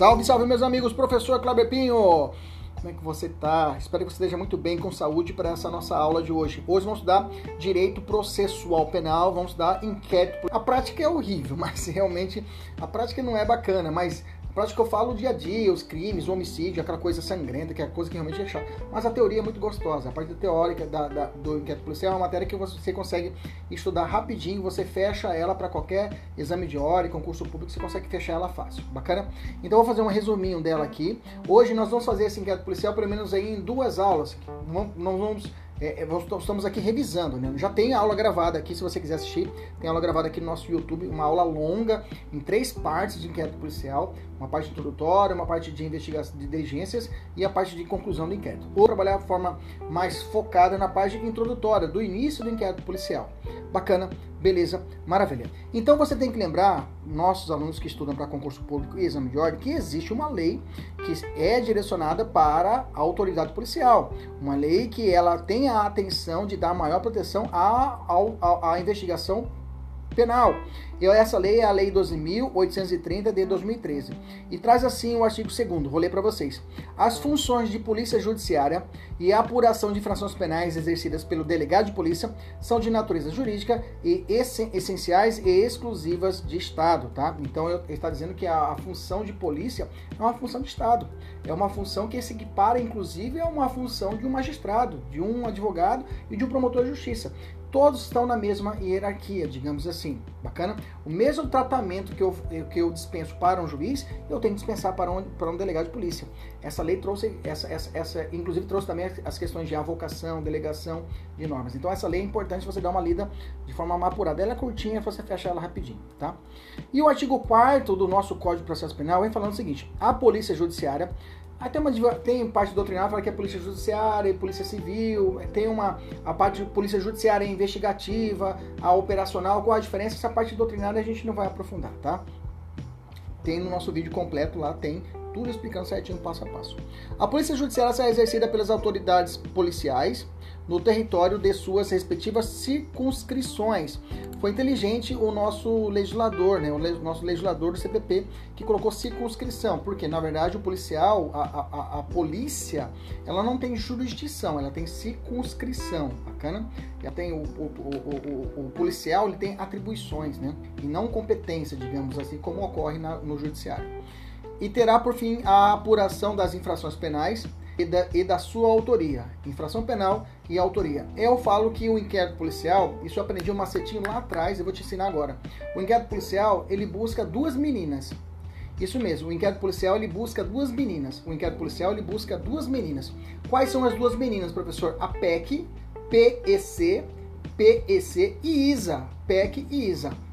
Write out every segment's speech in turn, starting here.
Salve, salve, meus amigos, professor Kleber Pinho! Como é que você tá? Espero que você esteja muito bem, com saúde, para essa nossa aula de hoje. Hoje vamos estudar direito processual penal, vamos estudar inquérito. A prática é horrível, mas realmente a prática não é bacana, mas prática que eu falo o dia a dia, os crimes, o homicídio, aquela coisa sangrenta, que é a coisa que realmente é chata. Mas a teoria é muito gostosa. A parte teórica da, da, do inquérito policial é uma matéria que você consegue estudar rapidinho, você fecha ela para qualquer exame de ordem, concurso público, você consegue fechar ela fácil. Bacana? Então eu vou fazer um resuminho dela aqui. Hoje nós vamos fazer esse inquérito policial pelo menos aí em duas aulas. Nós vamos é, é estamos aqui revisando, né? Já tem aula gravada aqui, se você quiser assistir, tem aula gravada aqui no nosso YouTube, uma aula longa, em três partes de inquérito policial, uma parte introdutória, uma parte de investigação de diligências e a parte de conclusão do inquérito. Vou trabalhar de forma mais focada na parte introdutória, do início do inquérito policial. Bacana, beleza, maravilha. Então você tem que lembrar, nossos alunos que estudam para concurso público e exame de ordem, que existe uma lei que é direcionada para a autoridade policial. Uma lei que ela tem a atenção de dar maior proteção à, à, à investigação penal. E essa lei é a Lei 12.830 de 2013. E traz assim o artigo 2 vou ler para vocês. As funções de polícia judiciária e a apuração de infrações penais exercidas pelo delegado de polícia são de natureza jurídica e essenciais e exclusivas de Estado, tá? Então ele está dizendo que a, a função de polícia é uma função de Estado. É uma função que se equipara, inclusive, a uma função de um magistrado, de um advogado e de um promotor de justiça todos estão na mesma hierarquia, digamos assim. Bacana? O mesmo tratamento que eu, que eu dispenso para um juiz, eu tenho que dispensar para um, para um delegado de polícia. Essa lei trouxe, essa, essa, essa, inclusive trouxe também as questões de avocação, delegação de normas. Então essa lei é importante você dar uma lida de forma apurada. Ela é curtinha, você fecha ela rapidinho, tá? E o artigo 4 do nosso Código de Processo Penal vem falando o seguinte: a Polícia Judiciária Até uma, tem parte doutrinária que fala que é polícia judiciária polícia civil, tem uma a parte de polícia judiciária investigativa, a operacional, qual a diferença? Essa parte doutrinária a gente não vai aprofundar, tá? Tem no nosso vídeo completo lá, tem tudo explicando certinho passo a passo. A polícia judiciária é exercida pelas autoridades policiais no território de suas respectivas circunscrições. Foi inteligente o nosso legislador, né, o nosso legislador do CPP, que colocou circunscrição, porque na verdade o policial, a, a, a polícia, ela não tem jurisdição, ela tem circunscrição, bacana? Ela tem o, o, o, o, policial, ele tem atribuições, né, e não competência, digamos assim, como ocorre na, no judiciário. E terá por fim a apuração das infrações penais e da, e da sua autoria. Infração penal e autoria. Eu falo que o inquérito policial, isso eu aprendi um macetinho lá atrás, eu vou te ensinar agora. O inquérito policial, ele busca duas meninas. Isso mesmo, o inquérito policial ele busca duas meninas. O inquérito policial ele busca duas meninas. Quais são as duas meninas, professor? A PEC, PEC, PEC e ISA. PEC e ISA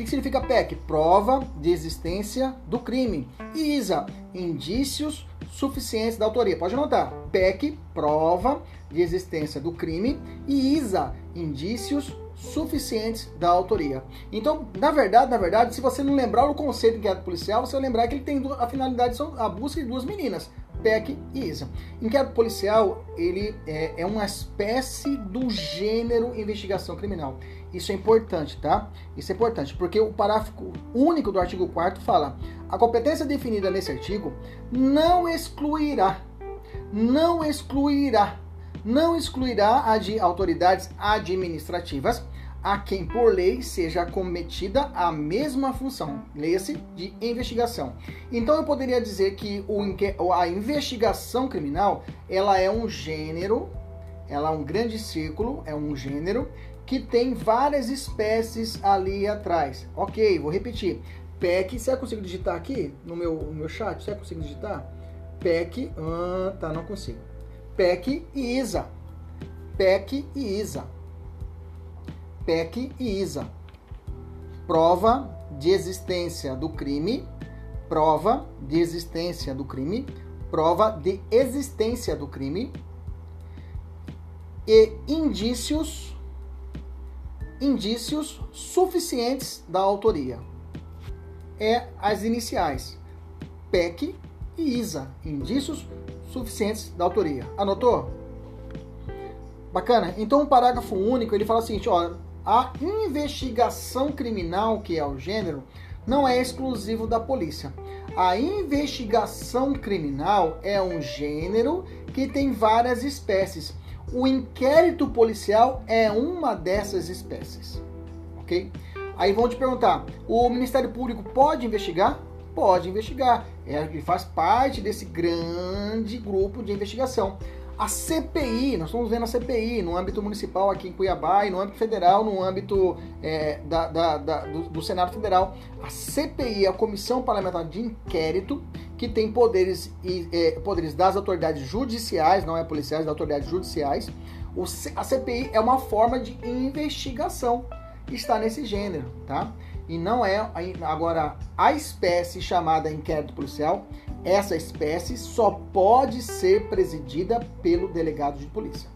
que, que significa PEC? Prova de existência do crime. E ISA, indícios suficientes da autoria. Pode anotar. PEC, prova de existência do crime. E ISA, indícios suficientes da autoria. Então, na verdade, na verdade, se você não lembrar o conceito de inquérito policial, você vai lembrar que ele tem a finalidade a busca de duas meninas, PEC e ISA. Inquérito policial, ele é, é uma espécie do gênero investigação criminal. Isso é importante, tá? Isso é importante, porque o parágrafo único do artigo 4 fala: a competência definida nesse artigo não excluirá, não excluirá não excluirá a de autoridades administrativas a quem por lei seja cometida a mesma função, leia-se, de investigação. Então eu poderia dizer que o, a investigação criminal ela é um gênero, ela é um grande círculo, é um gênero que tem várias espécies ali atrás. Ok, vou repetir. PEC, você consegue digitar aqui no meu, no meu chat? Você consegue digitar? PEC, ah, tá, não consigo. PEC e ISA. PEC e ISA. PEC e ISA. Prova de existência do crime, prova de existência do crime, prova de existência do crime e indícios indícios suficientes da autoria. É as iniciais PEC e ISA, indícios suficientes da autoria. Anotou? Bacana? Então, o parágrafo único, ele fala o seguinte, ó, a investigação criminal, que é o gênero, não é exclusivo da polícia. A investigação criminal é um gênero que tem várias espécies. O inquérito policial é uma dessas espécies. Ok? Aí vão te perguntar: o Ministério Público pode investigar? Pode investigar. É, ele faz parte desse grande grupo de investigação. A CPI, nós estamos vendo a CPI no âmbito municipal aqui em Cuiabá e no âmbito federal, no âmbito é, da, da, da, do, do, Senado Federal. A CPI, a Comissão Parlamentar de Inquérito, que tem poderes, e, é, poderes das autoridades judiciais, não é policiais, das autoridades judiciais. O, a CPI é uma forma de investigação, está nesse gênero, tá? E não é agora a espécie chamada inquérito policial essa espécie só pode ser presidida pelo delegado de polícia.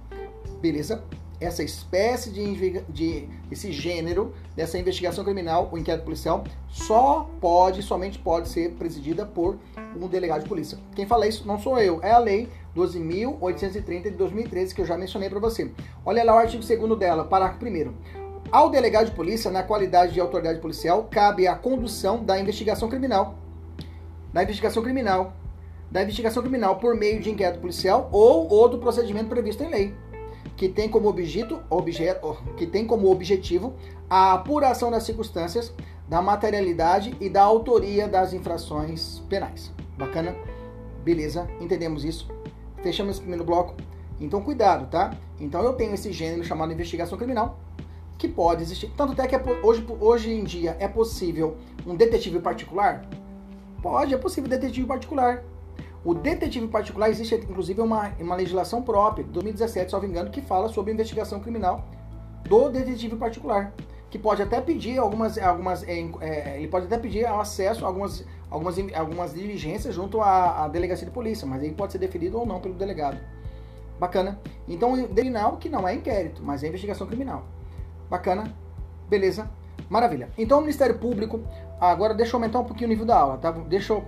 Beleza? Essa espécie de, de esse gênero dessa investigação criminal, o inquérito policial, só pode, somente pode ser presidida por um delegado de polícia. Quem fala isso não sou eu, é a lei 12.830 de 2013 que eu já mencionei para você. Olha lá o artigo 2 dela, parágrafo 1 Ao delegado de polícia, na qualidade de autoridade policial, cabe a condução da investigação criminal da investigação criminal, da investigação criminal por meio de inquérito policial ou outro procedimento previsto em lei, que tem como objeto, objeto, que tem como objetivo a apuração das circunstâncias, da materialidade e da autoria das infrações penais. Bacana? Beleza, entendemos isso. Fechamos esse primeiro bloco. Então, cuidado, tá? Então, eu tenho esse gênero chamado investigação criminal, que pode existir. Tanto até que é, hoje, hoje em dia é possível um detetive particular Pode, é possível detetive particular. O detetive particular existe inclusive uma, uma legislação própria, de 2017, salvo engano, que fala sobre investigação criminal do detetive particular, que pode até pedir algumas, algumas é, é, ele pode até pedir acesso a algumas, algumas, algumas diligências junto à, à delegacia de polícia, mas ele pode ser deferido ou não pelo delegado. Bacana. Então, criminal que não é inquérito, mas é investigação criminal. Bacana. Beleza. Maravilha. Então, o Ministério Público Agora deixa eu aumentar um pouquinho o nível da aula, tá? Deixa eu,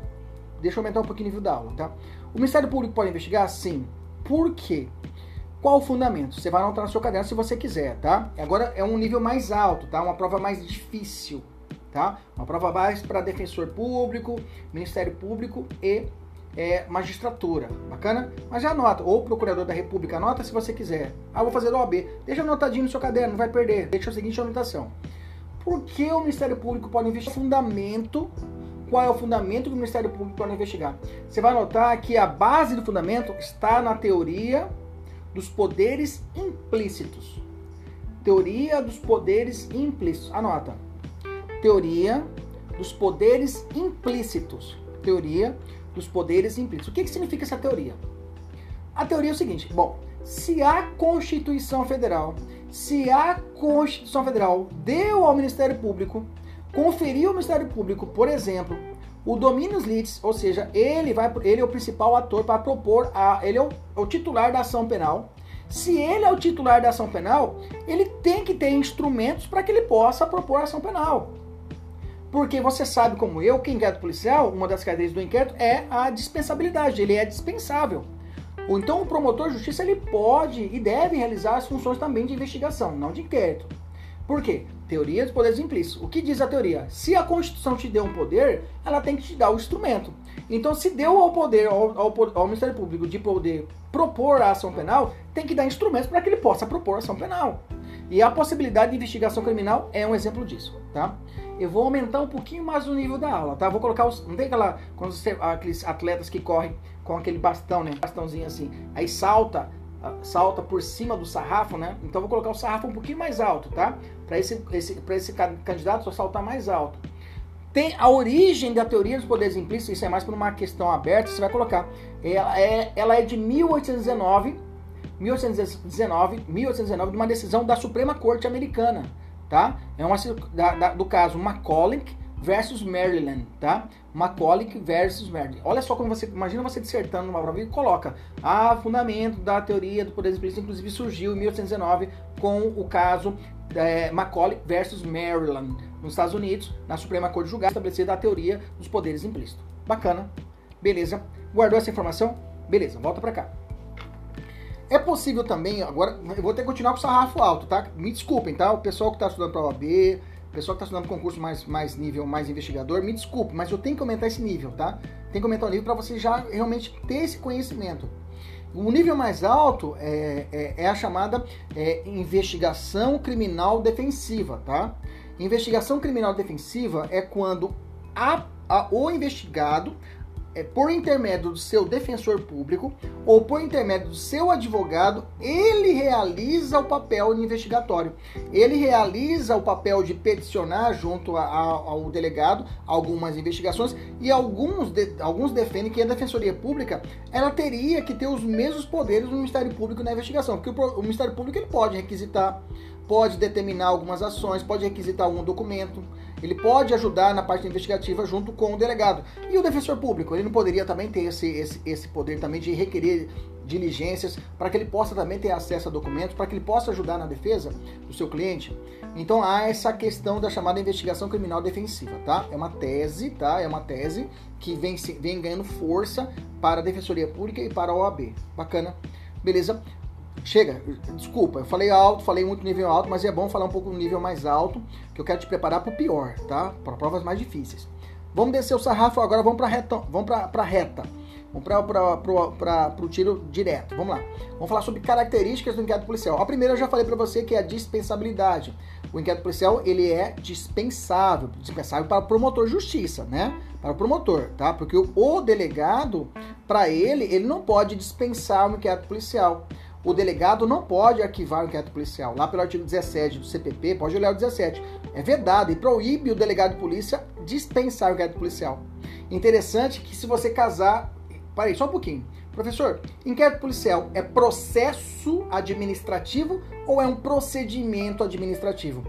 deixa eu aumentar um pouquinho o nível da aula, tá? O Ministério Público pode investigar? Sim. Por quê? Qual o fundamento? Você vai anotar no seu caderno se você quiser, tá? Agora é um nível mais alto, tá? Uma prova mais difícil, tá? Uma prova mais para defensor público, Ministério Público e é, magistratura. Bacana? Mas já anota. Ou procurador da República, anota se você quiser. Ah, vou fazer o OAB. Deixa anotadinho no seu caderno, não vai perder. Deixa a seguinte anotação. Por que o Ministério Público pode investigar? Fundamento. Qual é o fundamento que o Ministério Público pode investigar? Você vai notar que a base do fundamento está na teoria dos poderes implícitos. Teoria dos poderes implícitos. Anota. Teoria dos poderes implícitos. Teoria dos poderes implícitos. O que, que significa essa teoria? A teoria é o seguinte: bom, se a Constituição Federal se a Constituição Federal deu ao Ministério Público, conferiu ao Ministério Público, por exemplo, o domínio litis, ou seja, ele vai, ele é o principal ator para propor, a, ele é o, é o titular da ação penal. Se ele é o titular da ação penal, ele tem que ter instrumentos para que ele possa propor a ação penal. Porque você sabe como eu que inquérito policial, uma das cadeias do inquérito é a dispensabilidade, ele é dispensável. Ou então o promotor de justiça ele pode e deve realizar as funções também de investigação, não de inquérito. Por quê? Teoria dos poderes implícitos. O que diz a teoria? Se a Constituição te deu um poder, ela tem que te dar o instrumento. Então, se deu ao poder, ao, ao, ao, Ministério Público de poder propor a ação penal, tem que dar instrumentos para que ele possa propor a ação penal. E a possibilidade de investigação criminal é um exemplo disso, tá? Eu vou aumentar um pouquinho mais o nível da aula, tá? Vou colocar os. Não tem aquela. Quando você, aqueles atletas que correm com aquele bastão, né? Bastãozinho assim. Aí salta, ah, salta por cima do sarrafo, né? Então vou colocar o sarrafo um pouquinho mais alto, tá? Para esse, esse, esse candidato só saltar mais alto. Tem a origem da teoria dos poderes implícitos, isso é mais por uma questão aberta, você vai colocar. Ela é, ela é de 1819, 1819, 1819, de uma decisão da Suprema Corte Americana, tá? É uma da, da, do caso Macaulay versus Maryland, tá? Macaulay versus Maryland. Olha só como você, imagina você dissertando uma prova e coloca, ah, fundamento da teoria do poder explícito, inclusive surgiu em 1819 com o caso é, versus Maryland, nos Estados Unidos, na Suprema Corte de Julgar, estabelecida a teoria dos poderes implícitos. Bacana, beleza? Guardou essa informação? Beleza, volta para cá. É possível também, agora eu vou ter que continuar com o sarrafo alto, tá? Me desculpem, tá? O pessoal que está estudando para a OAB, o pessoal que está estudando concurso mais, mais nível, mais investigador, me desculpe, mas eu tenho que aumentar esse nível, tá? Tem que aumentar o nível para você já realmente ter esse conhecimento. O nível mais alto é, é, é a chamada é, investigação criminal defensiva, tá? Investigação criminal defensiva é quando a, a, o investigado é, por intermédio do seu defensor público ou por intermédio do seu advogado, ele realiza o papel investigatório. Ele realiza o papel de peticionar junto a, a, ao delegado algumas investigações e alguns, de, alguns defendem que a defensoria pública ela teria que ter os mesmos poderes do Ministério Público na investigação, porque o, o Ministério Público ele pode requisitar pode determinar algumas ações, pode requisitar algum documento, ele pode ajudar na parte investigativa junto com o delegado. E o defensor público, ele não poderia também ter esse, esse, esse poder também de requerer diligências para que ele possa também ter acesso a documentos, para que ele possa ajudar na defesa do seu cliente. Então há essa questão da chamada investigação criminal defensiva, tá? É uma tese, tá? É uma tese que vem, vem ganhando força para a Defensoria Pública e para a OAB. Bacana? Beleza? Chega, desculpa, eu falei alto, falei muito nível alto, mas é bom falar um pouco no nível mais alto, que eu quero te preparar para o pior, tá? Para provas mais difíceis. Vamos descer o sarrafo agora, vamos para reta, vamos para reta. Vamos para o tiro direto. Vamos lá. Vamos falar sobre características do inquérito policial. A primeira eu já falei para você que é a dispensabilidade. O inquérito policial ele é dispensável, dispensável para o promotor de justiça, né? Para o promotor, tá? Porque o, o delegado, para ele, ele não pode dispensar o inquérito policial o delegado não pode arquivar o inquérito policial. Lá pelo artigo 17 do CPP, pode olhar o 17. É vedado e proíbe o delegado de polícia dispensar o inquérito policial. Interessante que se você casar. Parei, só um pouquinho. Professor, inquérito policial é processo administrativo ou é um procedimento administrativo?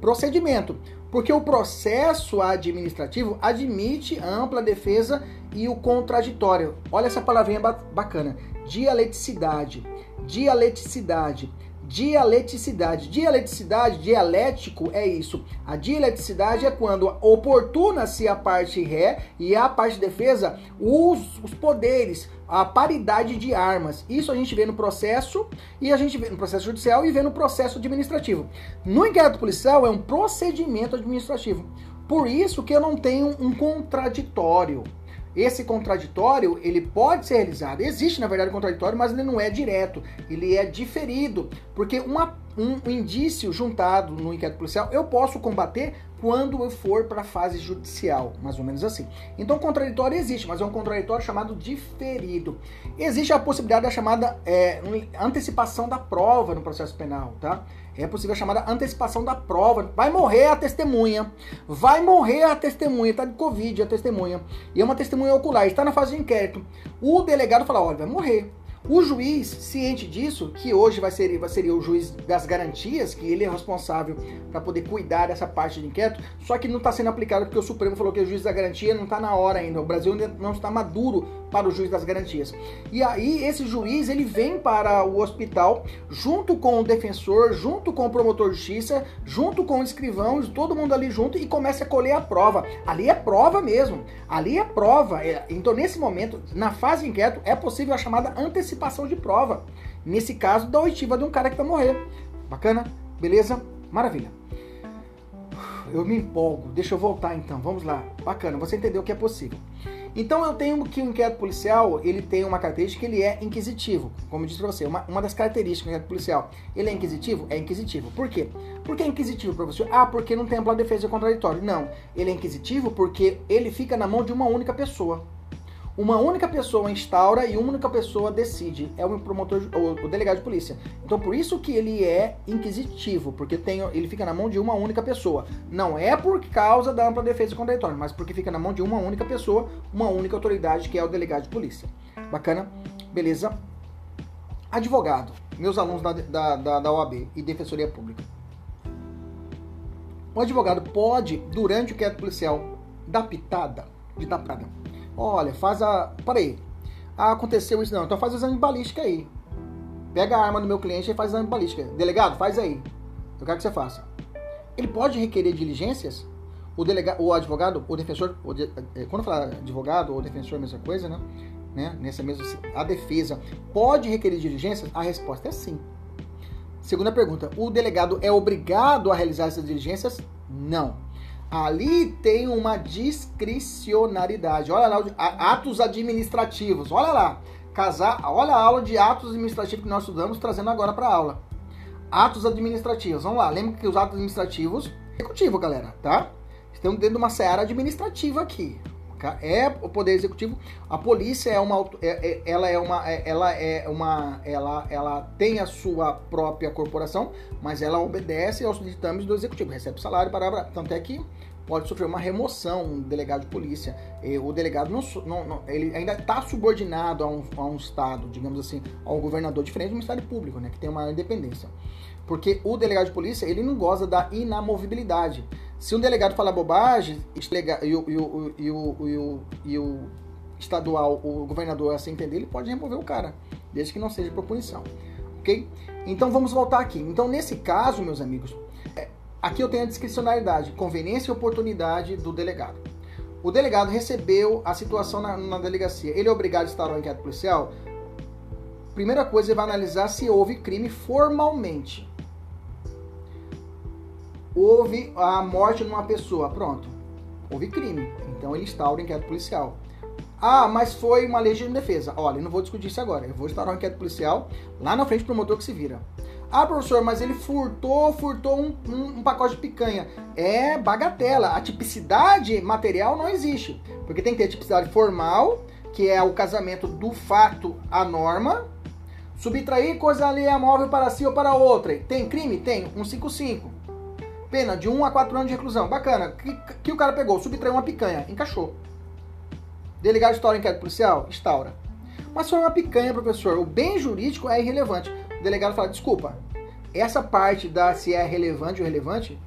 Procedimento, porque o processo administrativo admite ampla defesa e o contraditório. Olha essa palavrinha bacana: dialeticidade dialeticidade. Dialeticidade. Dialeticidade, dialético é isso. A dialeticidade é quando oportuna-se a parte ré e a parte defesa os, os poderes, a paridade de armas. Isso a gente vê no processo e a gente vê no processo judicial e vê no processo administrativo. No inquérito policial é um procedimento administrativo. Por isso que eu não tenho um contraditório. Esse contraditório, ele pode ser realizado. Existe, na verdade, contraditório, mas ele não é direto. Ele é diferido. Porque uma, um indício juntado no inquérito policial, eu posso combater quando eu for para a fase judicial, mais ou menos assim. Então, contraditório existe, mas é um contraditório chamado diferido. Existe a possibilidade da chamada é, antecipação da prova no processo penal, tá? É possível a chamada antecipação da prova. Vai morrer a testemunha. Vai morrer a testemunha. Está de Covid a testemunha. E é uma testemunha ocular. Está na fase de inquérito. O delegado fala: olha, vai morrer. O juiz, ciente disso, que hoje vai ser, vai ser o juiz das garantias, que ele é responsável para poder cuidar dessa parte de inquérito, só que não está sendo aplicado porque o Supremo falou que o juiz da garantia não está na hora ainda. O Brasil ainda não está maduro para o juiz das garantias. E aí esse juiz ele vem para o hospital junto com o defensor, junto com o promotor de justiça, junto com o escrivão, todo mundo ali junto e começa a colher a prova. Ali é prova mesmo. Ali é prova. É, então nesse momento, na fase de inquérito, é possível a chamada antecipação antecipação de prova. Nesse caso, da oitiva de um cara que vai morrer. Bacana? Beleza? Maravilha. eu me empolgo. Deixa eu voltar então. Vamos lá. Bacana, você entendeu que é possível. Então eu tenho que o inquérito policial, ele tem uma característica que ele é inquisitivo. Como eu disse para você, uma, uma das características do inquérito policial. Ele é inquisitivo? É inquisitivo. Por quê? Por que é inquisitivo, professor? Ah, porque não tem ampla defesa contraditória. Não. Ele é inquisitivo porque ele fica na mão de uma única pessoa. Uma única pessoa instaura e uma única pessoa decide. É o promotor, o, o delegado de polícia. Então por isso que ele é inquisitivo, porque tem, ele fica na mão de uma única pessoa. Não é por causa da ampla defesa contraditória, mas porque fica na mão de uma única pessoa, uma única autoridade, que é o delegado de polícia. Bacana? Beleza? Advogado, meus alunos da, da, da, da OAB e Defensoria Pública. O advogado pode, durante o inquérito policial, dar pitada, de dar pitada Olha, faz a. Peraí. Ah, aconteceu isso não. Então faz o exame balística aí. Pega a arma do meu cliente e faz o exame balística. Delegado, faz aí. Eu quero que você faça. Ele pode requerer diligências? O, delegado, o advogado, o defensor, o de, eh, quando eu falar advogado ou defensor, mesma coisa, né? né? Nessa mesma, a defesa pode requerer diligências? A resposta é sim. Segunda pergunta: o delegado é obrigado a realizar essas diligências? Não. Ali tem uma discricionariedade. Olha lá, atos administrativos. Olha lá. Casar, olha a aula de atos administrativos que nós estudamos, trazendo agora para a aula. Atos administrativos. Vamos lá. Lembra que os atos administrativos. Executivo, galera, tá? Estamos dentro de uma seara administrativa aqui. É o poder executivo. A polícia é uma, é, é, ela é uma, é, ela é uma, ela, ela tem a sua própria corporação, mas ela obedece aos ditames do executivo, recebe salário para, tanto é que pode sofrer uma remoção, um delegado de polícia. O delegado não, não, não ele ainda está subordinado a um, a um estado, digamos assim, ao governador, diferente do Ministério Público, né, que tem uma independência. Porque o delegado de polícia, ele não goza da inamovibilidade. Se um delegado falar bobagem e o, e o, e o, e o, e o estadual, o governador assim entender, ele pode remover o cara, desde que não seja por punição. Ok? Então vamos voltar aqui. Então, nesse caso, meus amigos, aqui eu tenho a discricionalidade, conveniência e oportunidade do delegado. O delegado recebeu a situação na, na delegacia. Ele é obrigado a estar no inquérito policial? Primeira coisa, ele vai analisar se houve crime formalmente houve a morte de uma pessoa. Pronto, houve crime. Então ele instaura o inquérito policial. Ah, mas foi uma legítima defesa. Olha, eu não vou discutir isso agora. Eu vou instaurar um inquérito policial lá na frente do promotor que se vira. Ah, professor, mas ele furtou, furtou um, um, um, pacote de picanha. É bagatela. A tipicidade material não existe. Porque tem que ter a tipicidade formal, que é o casamento do fato à norma. Subtrair coisa móvel para si ou para outra. Tem crime? Tem. 155. Pena de 1 a 4 anos de reclusão. Bacana. Que, que o cara pegou? Subtraiu uma picanha. Encaixou. Delegado de história inquérito policial? Instaura. Mas foi uma picanha, professor. O bem jurídico é irrelevante. Delegado fala, desculpa, essa parte da se é relevante ou relevante,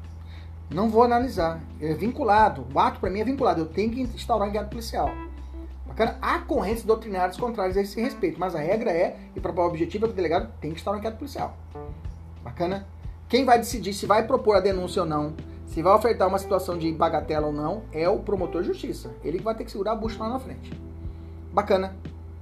não vou analisar. É vinculado. O ato para mim é vinculado. Eu tenho que instaurar inquérito policial. Bacana. Há correntes doutrinárias contrárias a esse respeito, mas a regra é, e para o objetivo é que o delegado tem que instaurar inquérito policial. Bacana? Quem vai decidir se vai propor a denúncia ou não, se vai ofertar uma situação de bagatela ou não, é o promotor de justiça. Ele que vai ter que segurar a bucha lá na frente. Bacana,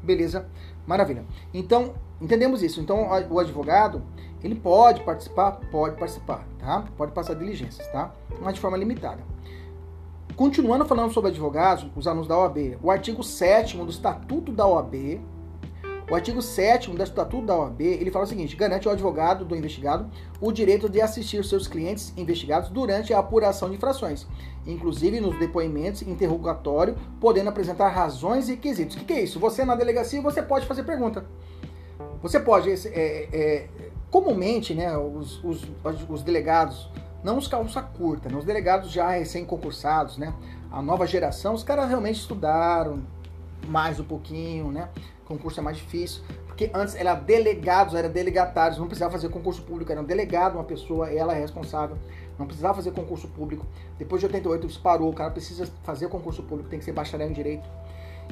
beleza, maravilha. Então, entendemos isso. Então, o advogado, ele pode participar? Pode participar, tá? Pode passar diligências, tá? Mas de forma limitada. Continuando falando sobre advogados, os alunos da OAB, o artigo 7 do Estatuto da OAB o artigo 7 do Estatuto da OAB, ele fala o seguinte: garante ao advogado do investigado o direito de assistir seus clientes investigados durante a apuração de infrações, inclusive nos depoimentos interrogatório, podendo apresentar razões e quesitos. O que, que é isso? Você na delegacia você pode fazer pergunta. Você pode, é, é, comumente, né, os, os, os delegados, não os calça curta, né, os delegados já recém-concursados, né, a nova geração, os caras realmente estudaram mais um pouquinho, né, concurso é mais difícil, porque antes era delegados, era delegatários, não precisava fazer concurso público, era um delegado, uma pessoa, ela é responsável, não precisava fazer concurso público. Depois de 88 isso parou, o cara precisa fazer concurso público, tem que ser bacharel em direito.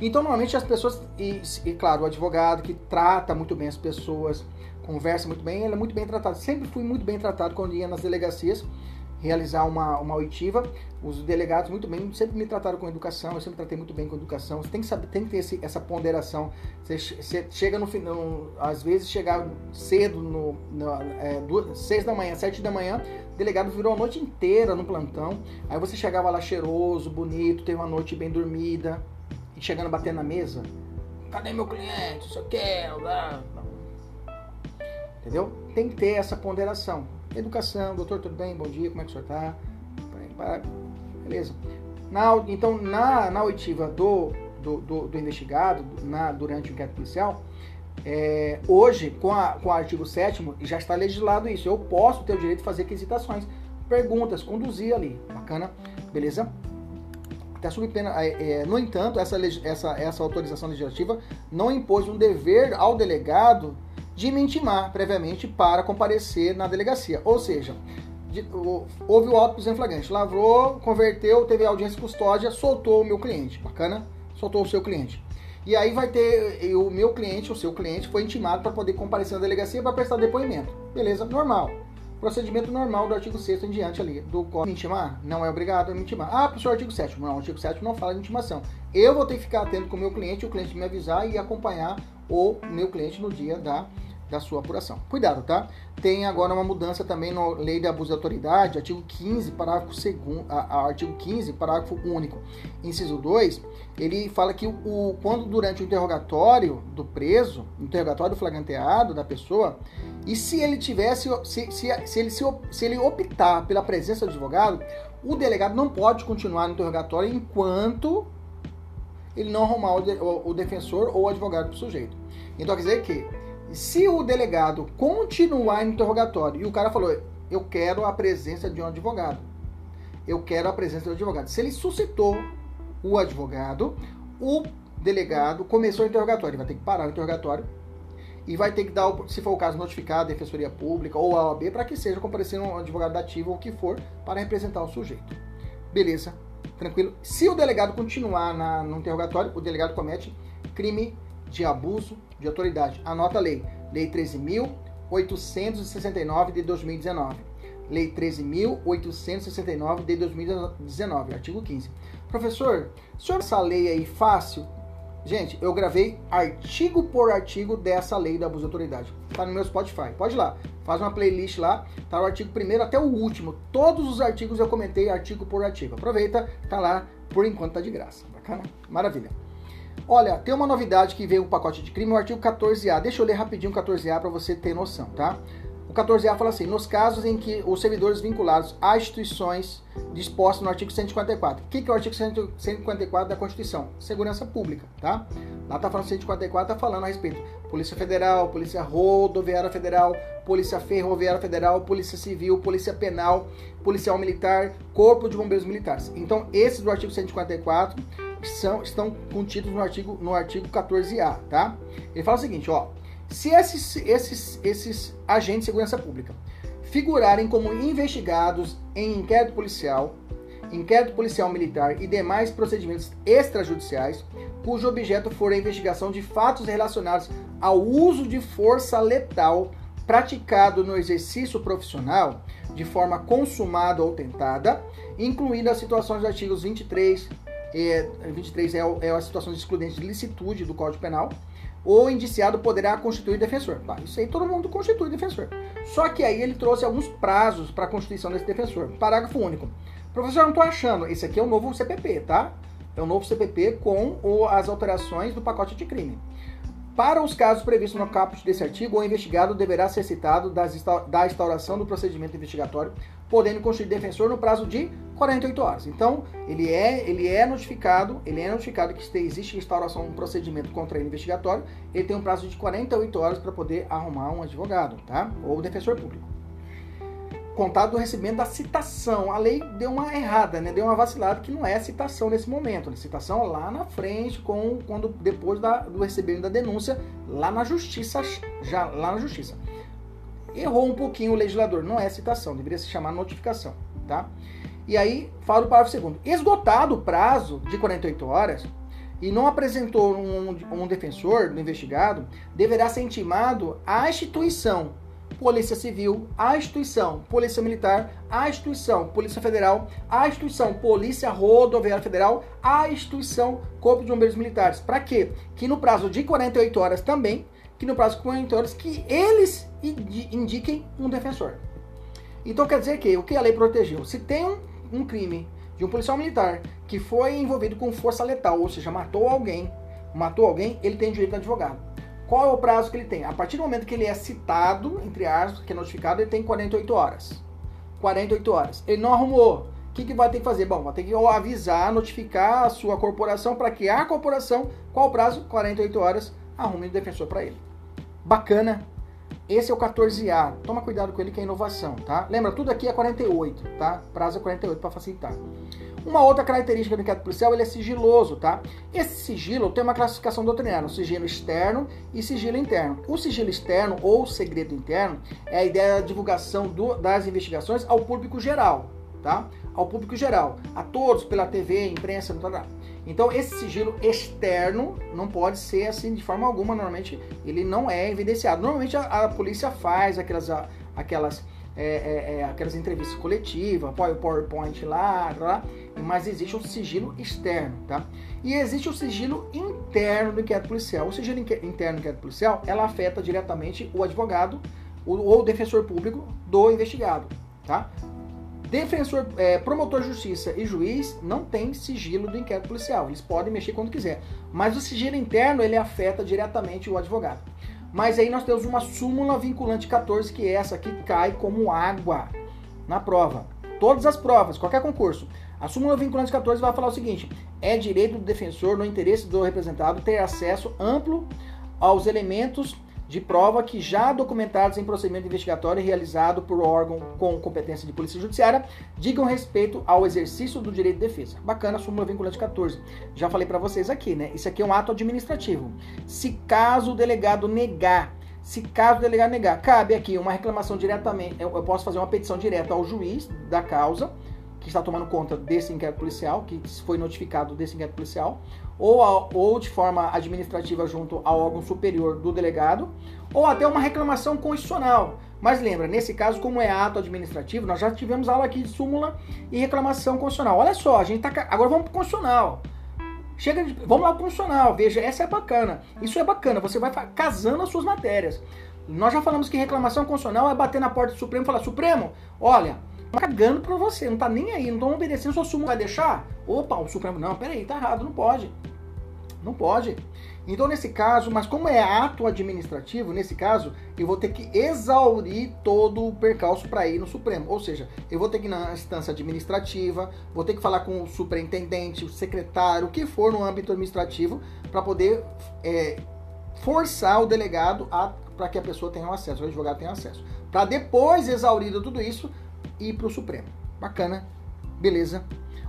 Então, normalmente as pessoas, e, e claro, o advogado que trata muito bem as pessoas, conversa muito bem, ele é muito bem tratado. Sempre fui muito bem tratado quando ia nas delegacias realizar uma, uma oitiva. Os delegados, muito bem, sempre me trataram com educação, eu sempre tratei muito bem com educação. Você tem que saber, tem que ter esse, essa ponderação. Você, você chega no final, às vezes chegar cedo, no, no é, duas, seis da manhã, sete da manhã, o delegado virou a noite inteira no plantão. Aí você chegava lá cheiroso, bonito, teve uma noite bem dormida, e chegando batendo na mesa. Cadê meu cliente? Isso aqui, Entendeu? Tem que ter essa ponderação. Educação, doutor, tudo bem? Bom dia, como é que o senhor está? Beleza. Na, então, na, na oitiva do, do, do, do investigado, na, durante o inquérito policial, é, hoje, com, a, com o artigo 7 já está legislado isso. Eu posso ter o direito de fazer aquisitações, perguntas, conduzir ali. Bacana? Beleza? Até sob pena. É, é, no entanto, essa, essa, essa autorização legislativa não impôs um dever ao delegado de me intimar previamente para comparecer na delegacia. Ou seja, de, houve o auto em flagrante, lavrou, converteu, teve audiência custódia, soltou o meu cliente. Bacana? Soltou o seu cliente. E aí vai ter o meu cliente, o seu cliente, foi intimado para poder comparecer na delegacia para prestar depoimento. Beleza? Normal. Procedimento normal do artigo 6 em diante ali. Do me intimar? Não é obrigado a me intimar. Ah, professor, artigo 7 Não, o artigo 7 não fala de intimação. Eu vou ter que ficar atento com o meu cliente, o cliente me avisar e acompanhar o meu cliente no dia da da sua apuração. Cuidado, tá? Tem agora uma mudança também na Lei de Abuso de Autoridade, artigo 15, parágrafo segundo, artigo 15, parágrafo único, inciso 2, ele fala que o, quando durante o interrogatório do preso, interrogatório flagranteado da pessoa, e se ele tivesse, se, se, se, ele, se, se ele optar pela presença do advogado, o delegado não pode continuar no interrogatório enquanto ele não arrumar o, o defensor ou o advogado do sujeito. Então quer dizer que se o delegado continuar no interrogatório e o cara falou, eu quero a presença de um advogado, eu quero a presença do advogado. Se ele suscitou o advogado, o delegado começou o interrogatório, ele vai ter que parar o interrogatório e vai ter que dar, se for o caso, notificar a Defensoria Pública ou a OAB para que seja comparecendo um advogado ativo ou o que for para representar o sujeito. Beleza, tranquilo. Se o delegado continuar na, no interrogatório, o delegado comete crime de abuso de autoridade. Anota a lei. Lei 13.869 de 2019. Lei 13.869 de 2019, artigo 15. Professor, senhor essa lei aí fácil? Gente, eu gravei artigo por artigo dessa lei da abuso de autoridade. Tá no meu Spotify. Pode ir lá. Faz uma playlist lá. Tá o artigo primeiro até o último. Todos os artigos eu comentei artigo por artigo. Aproveita, tá lá. Por enquanto tá de graça. Bacana? Maravilha. Olha, tem uma novidade que veio o pacote de crime, o artigo 14A. Deixa eu ler rapidinho o 14A para você ter noção, tá? O 14A fala assim: nos casos em que os servidores vinculados a instituições dispostas no artigo 154. O que, que é o artigo 154 da Constituição? Segurança Pública, tá? Lá tá falando 154, tá falando a respeito Polícia Federal, Polícia Rodoviária Federal, Polícia Ferroviária Federal, Polícia Civil, Polícia Penal, Policial Militar, Corpo de Bombeiros Militares. Então, esses do artigo 154 são, estão contidos no artigo, no artigo 14A, tá? Ele fala o seguinte, ó. Se esses, esses, esses agentes de segurança pública figurarem como investigados em inquérito policial, inquérito policial militar e demais procedimentos extrajudiciais, cujo objeto for a investigação de fatos relacionados ao uso de força letal praticado no exercício profissional de forma consumada ou tentada, incluindo as situações dos artigos 23, é, 23 é, é a situação de excludente de licitude do Código Penal, o indiciado poderá constituir defensor. Isso aí todo mundo constitui defensor. Só que aí ele trouxe alguns prazos para a constituição desse defensor. Parágrafo único. Professor, eu não estou achando. Esse aqui é o novo CPP, tá? É o novo CPP com o, as alterações do pacote de crime. Para os casos previstos no caput desse artigo, o investigado deverá ser citado das, da instauração do procedimento investigatório, podendo constituir defensor no prazo de 48 horas. Então, ele é, ele é notificado, ele é notificado que existe instauração de um procedimento contra ele investigatório, ele tem um prazo de 48 horas para poder arrumar um advogado, tá? Ou defensor público contado do recebimento da citação. A lei deu uma errada, né? Deu uma vacilada que não é citação nesse momento. Né? Citação lá na frente, com quando depois da, do recebimento da denúncia lá na justiça, já lá na justiça. Errou um pouquinho o legislador, não é citação, deveria se chamar notificação, tá? E aí, fala o parágrafo segundo. Esgotado o prazo de 48 horas e não apresentou um, um defensor do investigado, deverá ser intimado à instituição Polícia Civil, a instituição Polícia Militar, a instituição Polícia Federal, a instituição Polícia Rodoviária Federal, a instituição Corpo de Bombeiros Militares. Para quê? Que no prazo de 48 horas também, que no prazo de 48 horas, que eles indiquem um defensor. Então quer dizer que o que a lei protegeu? Se tem um, um crime de um policial militar que foi envolvido com força letal, ou seja, matou alguém, matou alguém, ele tem direito de advogado. Qual é o prazo que ele tem? A partir do momento que ele é citado, entre aspas, que é notificado, ele tem 48 horas. 48 horas. Ele não arrumou. O que, que vai ter que fazer? Bom, vai ter que avisar, notificar a sua corporação para que a corporação, qual o prazo? 48 horas, arrume um defensor para ele. Bacana. Esse é o 14A. Toma cuidado com ele que é inovação, tá? Lembra, tudo aqui é 48, tá? Prazo é 48 para facilitar. Uma outra característica do inquérito policial, ele é sigiloso, tá? Esse sigilo tem uma classificação doutrinária, sigilo externo e sigilo interno. O sigilo externo ou segredo interno é a ideia da divulgação do, das investigações ao público geral, tá? Ao público geral, a todos pela TV, imprensa, tal, tal. Então esse sigilo externo não pode ser assim de forma alguma, normalmente ele não é evidenciado. Normalmente a, a polícia faz aquelas aquelas é, é, é, aquelas entrevistas coletivas, põe o PowerPoint lá, lá, mas existe um sigilo externo, tá? E existe o sigilo interno do inquérito policial. O sigilo interno do inquérito policial, ela afeta diretamente o advogado ou o defensor público do investigado, tá? Defensor, é, promotor de justiça e juiz não tem sigilo do inquérito policial. Eles podem mexer quando quiser. Mas o sigilo interno, ele afeta diretamente o advogado. Mas aí nós temos uma súmula vinculante 14, que é essa que cai como água na prova. Todas as provas, qualquer concurso. A súmula vinculante 14 vai falar o seguinte: é direito do defensor, no interesse do representado, ter acesso amplo aos elementos de prova que já documentados em procedimento investigatório realizado por órgão com competência de polícia judiciária digam respeito ao exercício do direito de defesa. Bacana, súmula vinculante 14. Já falei para vocês aqui, né? Isso aqui é um ato administrativo. Se caso o delegado negar, se caso o delegado negar, cabe aqui uma reclamação diretamente, eu posso fazer uma petição direta ao juiz da causa que está tomando conta desse inquérito policial, que foi notificado desse inquérito policial, ou, a, ou de forma administrativa junto ao órgão superior do delegado, ou até uma reclamação constitucional. Mas lembra, nesse caso, como é ato administrativo, nós já tivemos aula aqui de súmula e reclamação constitucional. Olha só, a gente tá. Agora vamos para o constitucional. Chega de, vamos lá para o constitucional. Veja, essa é bacana. Isso é bacana, você vai casando as suas matérias. Nós já falamos que reclamação constitucional é bater na porta do Supremo e falar: Supremo, olha, cagando pra você, não tá nem aí, não estão obedecendo, sua súmula vai deixar? Opa, o Supremo, não, peraí, tá errado, não pode. Não pode. Então, nesse caso, mas como é ato administrativo, nesse caso, eu vou ter que exaurir todo o percalço para ir no Supremo. Ou seja, eu vou ter que ir na instância administrativa, vou ter que falar com o superintendente, o secretário, o que for no âmbito administrativo, para poder é, forçar o delegado para que a pessoa tenha acesso, o advogado tenha acesso. Para depois, exaurido tudo isso, ir para o Supremo. Bacana, beleza.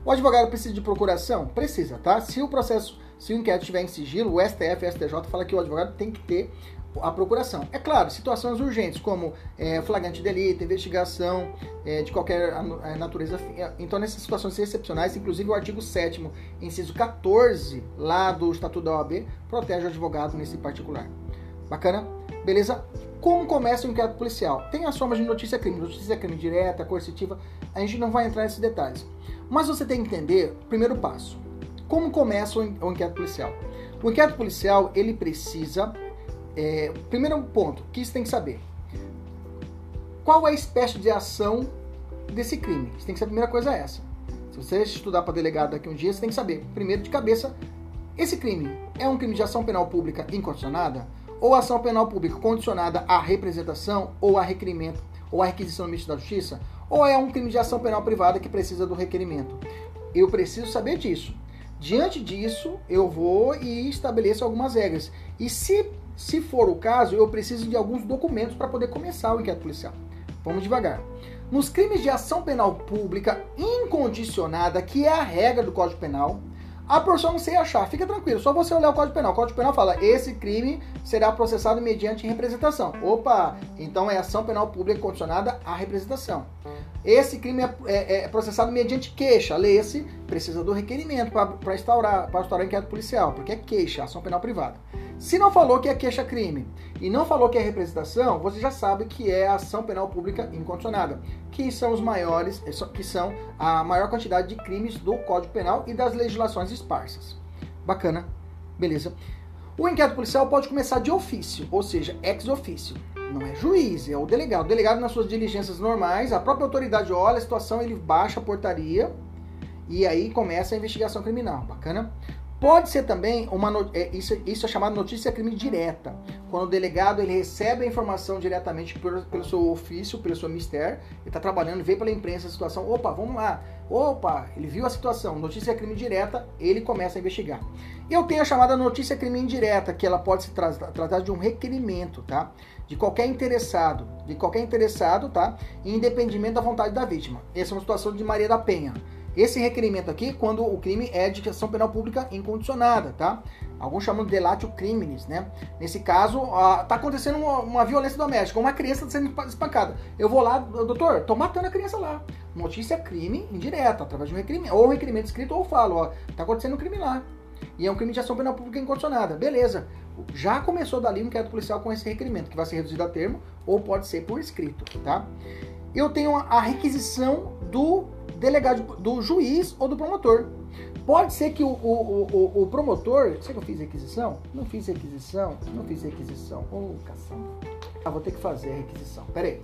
O advogado precisa de procuração? Precisa, tá? Se o processo, se o inquérito estiver em sigilo, o STF e o STJ fala que o advogado tem que ter a procuração. É claro, situações urgentes, como é, flagrante delito, investigação é, de qualquer é, natureza. É, então, nessas situações excepcionais, inclusive o artigo 7 inciso 14, lá do Estatuto da OAB, protege o advogado nesse particular. Bacana? Beleza? Como começa o inquérito policial? Tem as formas de notícia crime, notícia crime direta, coercitiva, a gente não vai entrar nesses detalhes. Mas você tem que entender, primeiro passo, como começa o inquérito policial. O inquérito policial, ele precisa, é, primeiro ponto, que você tem que saber, qual é a espécie de ação desse crime? Você tem que saber, a primeira coisa é essa. Se você estudar para delegado daqui um dia, você tem que saber, primeiro de cabeça, esse crime é um crime de ação penal pública incondicionada? Ou ação penal pública condicionada à representação ou a requerimento ou à requisição do Ministério da Justiça, ou é um crime de ação penal privada que precisa do requerimento. Eu preciso saber disso. Diante disso, eu vou e estabeleço algumas regras. E se, se for o caso, eu preciso de alguns documentos para poder começar o inquérito policial. Vamos devagar. Nos crimes de ação penal pública incondicionada, que é a regra do Código Penal, a pessoa não sei achar, fica tranquilo, só você olhar o Código Penal. O Código Penal fala: esse crime será processado mediante representação. Opa, então é ação penal pública condicionada à representação. Esse crime é, é, é processado mediante queixa. Lê-se, precisa do requerimento para instaurar, para instaurar inquérito policial, porque é queixa, ação penal privada. Se não falou que é queixa-crime e não falou que é representação, você já sabe que é ação penal pública incondicionada, que são os maiores, que são a maior quantidade de crimes do Código Penal e das legislações esparsas. Bacana, beleza? O inquérito policial pode começar de ofício, ou seja, ex ofício não é juiz, é o delegado. O delegado, nas suas diligências normais, a própria autoridade olha a situação, ele baixa a portaria e aí começa a investigação criminal. Bacana? Pode ser também uma é, isso, isso é chamado notícia crime direta, quando o delegado ele recebe a informação diretamente por, pelo seu ofício, pelo seu mistério, ele está trabalhando, vê pela imprensa a situação, opa, vamos lá, opa, ele viu a situação, notícia crime direta, ele começa a investigar. Eu tenho a chamada notícia crime indireta, que ela pode se tra tratar de um requerimento, tá? De qualquer interessado, de qualquer interessado, tá? Independente da vontade da vítima. Essa é uma situação de Maria da Penha. Esse requerimento aqui, quando o crime é de ação penal pública incondicionada, tá? Alguns chamam de delatio criminis, né? Nesse caso, tá acontecendo uma, uma, violência doméstica, uma criança sendo espancada. Eu vou lá, doutor, tô matando a criança lá. Notícia crime indireta, através de um requerimento, ou requerimento escrito, ou falo, ó, tá acontecendo um crime lá. E é um crime de ação penal pública incondicionada. Beleza. Já começou dali um inquérito policial com esse requerimento, que vai ser reduzido a termo, ou pode ser por escrito, tá? Eu tenho a requisição do delegado, do juiz ou do promotor. Pode ser que o, o, o, o promotor. Será que eu fiz requisição? Não fiz requisição? Não fiz requisição. Ô, oh. Ah, vou ter que fazer a requisição. Pera aí.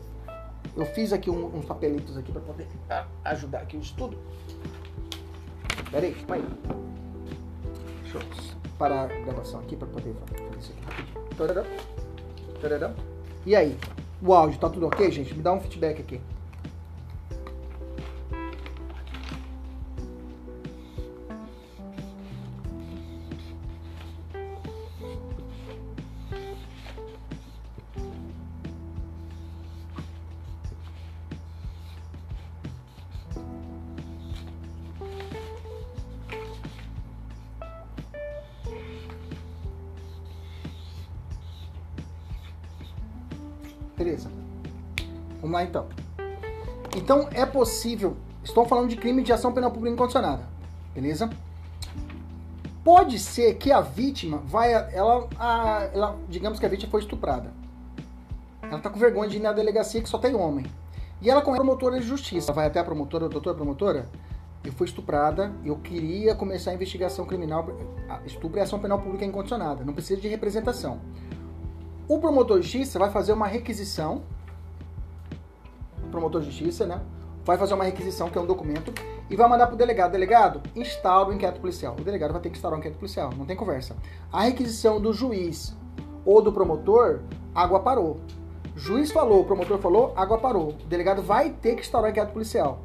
Eu fiz aqui um, uns papelitos aqui para poder ajudar aqui o estudo. Pera aí, vai. Deixa eu parar a gravação aqui para poder fazer isso aqui rapidinho. E aí? O áudio tá tudo ok, gente? Me dá um feedback aqui. Possível. Estou falando de crime de ação penal pública incondicionada. Beleza? Pode ser que a vítima vai. Ela, a, ela, digamos que a vítima foi estuprada. Ela tá com vergonha de ir na delegacia que só tem homem. E ela com a promotora de justiça. Vai até a promotora, doutora promotora? Eu fui estuprada, eu queria começar a investigação criminal. Estupro é ação penal pública incondicionada. Não precisa de representação. O promotor de justiça vai fazer uma requisição. Promotor de justiça, né? Vai fazer uma requisição, que é um documento, e vai mandar para o delegado. Delegado, instaura o inquérito policial. O delegado vai ter que instaurar o inquérito policial, não tem conversa. A requisição do juiz ou do promotor, água parou. Juiz falou, promotor falou, água parou. O delegado vai ter que instaurar o inquérito policial.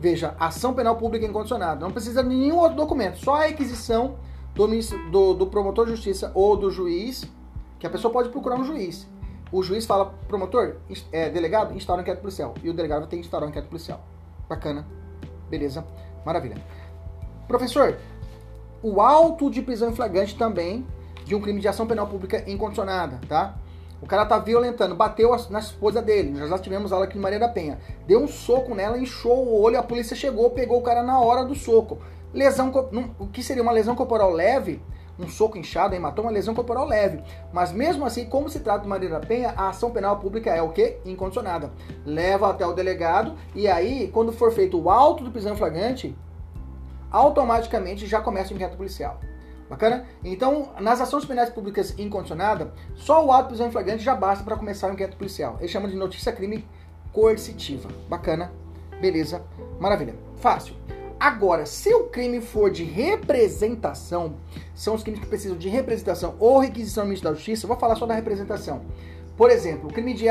Veja, ação penal pública incondicionada. Não precisa de nenhum outro documento, só a requisição do, do, do promotor de justiça ou do juiz que a pessoa pode procurar um juiz. O juiz fala, promotor, é, delegado, instaura inquérito policial. E o delegado tem que instaurar inquérito policial. Bacana. Beleza. Maravilha. Professor, o auto de prisão em flagrante também de um crime de ação penal pública incondicionada, tá? O cara tá violentando, bateu na esposa dele. Nós já tivemos aula aqui em Maria da Penha. Deu um soco nela, inchou o olho, a polícia chegou, pegou o cara na hora do soco. Lesão, o que seria uma lesão corporal leve? Um soco inchado, hematou uma lesão corporal leve. Mas mesmo assim, como se trata de Maria da Penha, a ação penal pública é o quê? Incondicionada. Leva até o delegado e aí, quando for feito o auto do prisão flagrante, automaticamente já começa o inquérito policial. Bacana? Então, nas ações penais públicas incondicionadas, só o auto de prisão flagrante já basta para começar o inquérito policial. Eles chamam de notícia crime coercitiva. Bacana? Beleza? Maravilha. Fácil. Agora, se o crime for de representação, são os crimes que precisam de representação ou requisição do Ministério da Justiça, eu vou falar só da representação. Por exemplo, o crime de,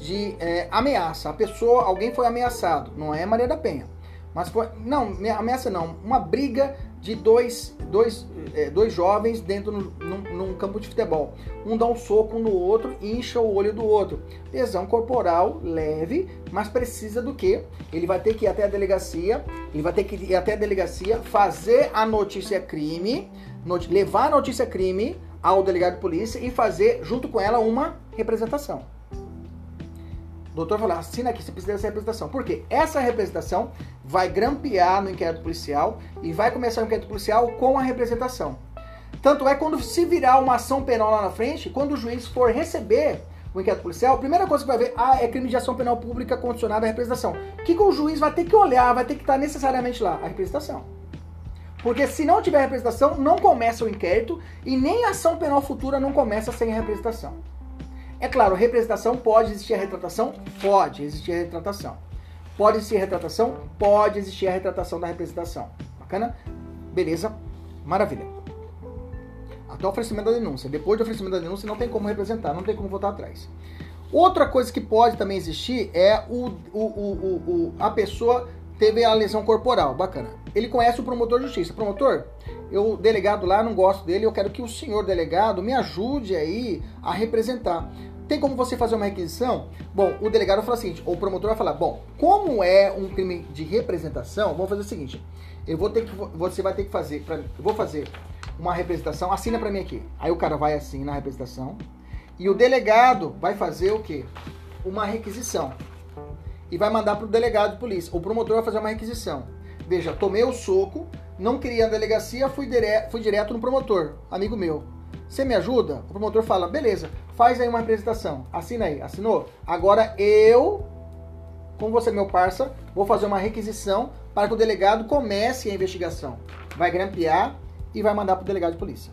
de é, ameaça. A pessoa, alguém foi ameaçado, não é Maria da Penha. Mas foi. Não, ameaça não. Uma briga de dois, dois, é, dois jovens dentro no, num, num, campo de futebol. Um dá um soco no outro e incha o olho do outro. Lesão corporal leve, mas precisa do que? Ele vai ter que ir até a delegacia, ele vai ter que ir até a delegacia, fazer a notícia crime, not, levar a notícia crime ao delegado de polícia e fazer junto com ela uma representação. O doutor falou, assina aqui, você precisa dessa representação. Por quê? Essa representação vai grampear no inquérito policial e vai começar o inquérito policial com a representação. Tanto é quando se virar uma ação penal lá na frente, quando o juiz for receber o inquérito policial, a primeira coisa que vai ver, ah, é crime de ação penal pública condicionada à representação. O que, que o juiz vai ter que olhar, vai ter que estar necessariamente lá? A representação. Porque se não tiver representação, não começa o inquérito e nem a ação penal futura não começa sem a representação. É claro, representação pode existir a retratação? Pode existir a retratação. Pode existir a retratação? Pode existir a retratação da representação. Bacana? Beleza? Maravilha. Até o oferecimento da denúncia. Depois do oferecimento da denúncia, não tem como representar, não tem como voltar atrás. Outra coisa que pode também existir é o, o, o, o, a pessoa teve a lesão corporal. Bacana. Ele conhece o promotor de justiça. Promotor, eu, delegado lá, não gosto dele, eu quero que o senhor delegado me ajude aí a representar. Tem como você fazer uma requisição? Bom, o delegado fala o seguinte, ou o promotor vai falar, bom, como é um crime de representação, vamos fazer o seguinte, eu vou ter que, você vai ter que fazer, pra, eu vou fazer uma representação, assina para mim aqui. Aí o cara vai assim na representação e o delegado vai fazer o quê? Uma requisição e vai mandar para o delegado de polícia. O promotor vai fazer uma requisição. Veja, tomei o soco, não queria a delegacia, fui, dire... fui direto no promotor, amigo meu. Você me ajuda? O promotor fala, beleza, faz aí uma apresentação. Assina aí, assinou? Agora eu, como você meu parça, vou fazer uma requisição para que o delegado comece a investigação. Vai grampear e vai mandar para o delegado de polícia.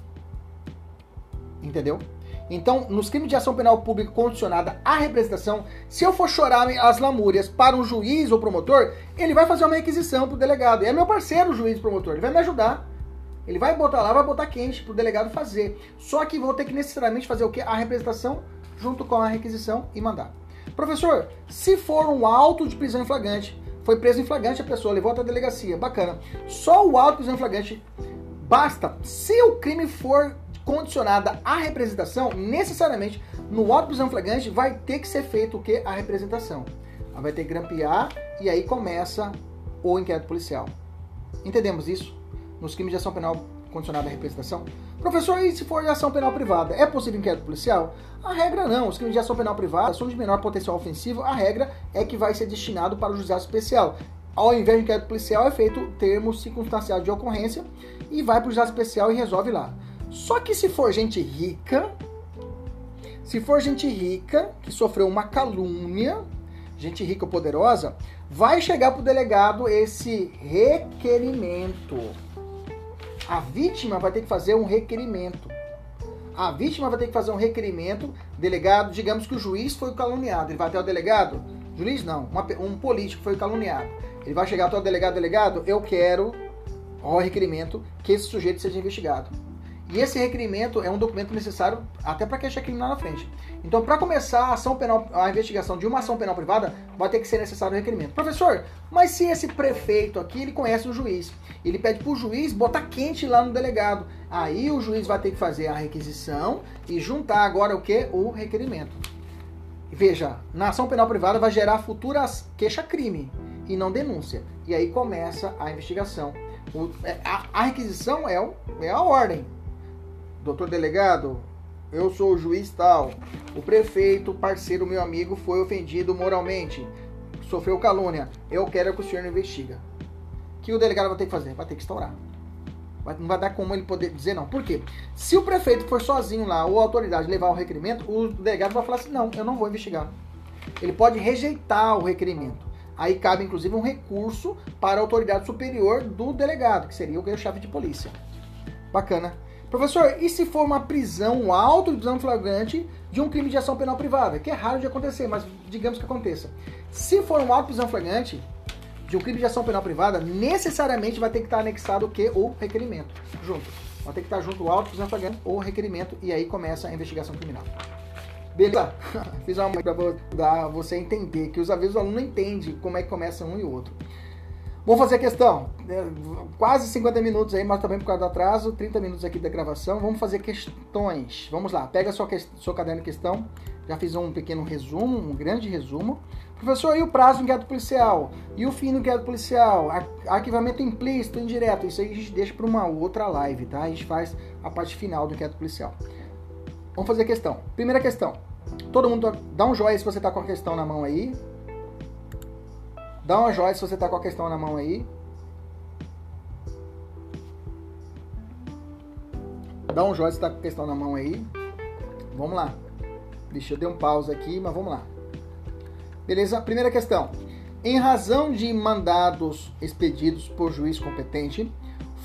Entendeu? Então, nos crimes de ação penal pública condicionada à representação, se eu for chorar as lamúrias para um juiz ou promotor, ele vai fazer uma requisição para o delegado. É meu parceiro o juiz e promotor, ele vai me ajudar. Ele vai botar lá, vai botar quente para o delegado fazer. Só que vou ter que necessariamente fazer o que? A representação junto com a requisição e mandar. Professor, se for um auto de prisão em flagrante, foi preso em flagrante a pessoa, levou até a delegacia, bacana. Só o auto de prisão em flagrante basta. Se o crime for condicionada à representação, necessariamente no auto prisão flagrante vai ter que ser feito o que? A representação. Vai ter que grampear e aí começa o inquérito policial. Entendemos isso? Nos crimes de ação penal condicionada à representação? Professor, e se for de ação penal privada, é possível inquérito policial? A regra não. Os crimes de ação penal privada são de menor potencial ofensivo. A regra é que vai ser destinado para o juizado especial. Ao invés de inquérito policial, é feito termo circunstancial de ocorrência e vai para o juizado especial e resolve lá. Só que se for gente rica, se for gente rica que sofreu uma calúnia, gente rica ou poderosa, vai chegar para o delegado esse requerimento. A vítima vai ter que fazer um requerimento. A vítima vai ter que fazer um requerimento. Delegado, digamos que o juiz foi caluniado. Ele vai até o delegado? Juiz não, uma, um político foi caluniado. Ele vai chegar até o delegado, delegado, eu quero, ó, requerimento, que esse sujeito seja investigado. E esse requerimento é um documento necessário até para queixa criminal na frente. Então, para começar a ação penal, a investigação de uma ação penal privada, vai ter que ser necessário o requerimento. Professor, mas se esse prefeito aqui ele conhece o juiz, ele pede para o juiz botar quente lá no delegado, aí o juiz vai ter que fazer a requisição e juntar agora o que? O requerimento. Veja, na ação penal privada vai gerar futuras queixa-crime e não denúncia. E aí começa a investigação. O, é, a, a, requisição é, o, é a ordem doutor delegado, eu sou o juiz tal. O prefeito, parceiro, meu amigo, foi ofendido moralmente, sofreu calúnia. Eu quero que o senhor investiga. O que o delegado vai ter que fazer? Vai ter que instaurar. Não vai dar como ele poder dizer não. Por quê? Se o prefeito for sozinho lá, ou a autoridade levar o requerimento, o delegado vai falar assim: não, eu não vou investigar. Ele pode rejeitar o requerimento. Aí cabe inclusive um recurso para a autoridade superior do delegado, que seria o chefe de polícia. Bacana. Professor, e se for uma prisão, um auto de prisão flagrante de um crime de ação penal privada? Que é raro de acontecer, mas digamos que aconteça. Se for um auto de prisão flagrante de um crime de ação penal privada, necessariamente vai ter que estar anexado o que? O requerimento. Junto. Vai ter que estar junto o auto de prisão flagrante ou o requerimento e aí começa a investigação criminal. Beleza? Fiz uma para você entender que os avisos do aluno não entendem como é que começa um e o outro. Vamos fazer a questão. É, quase 50 minutos aí, mas também por causa do atraso, 30 minutos aqui da gravação. Vamos fazer questões. Vamos lá, pega sua, seu caderno de questão. Já fiz um pequeno resumo, um grande resumo. Professor, e o prazo do inquérito policial? E o fim do inquérito policial? Arquivamento implícito, indireto? Isso aí a gente deixa para uma outra live, tá? A gente faz a parte final do inquérito policial. Vamos fazer a questão. Primeira questão. Todo mundo dá um joinha se você tá com a questão na mão aí. Dá uma joia se você tá com a questão na mão aí. Dá um joia se tá com a questão na mão aí. Vamos lá. Deixa eu dar um pause aqui, mas vamos lá. Beleza? Primeira questão. Em razão de mandados expedidos por juiz competente,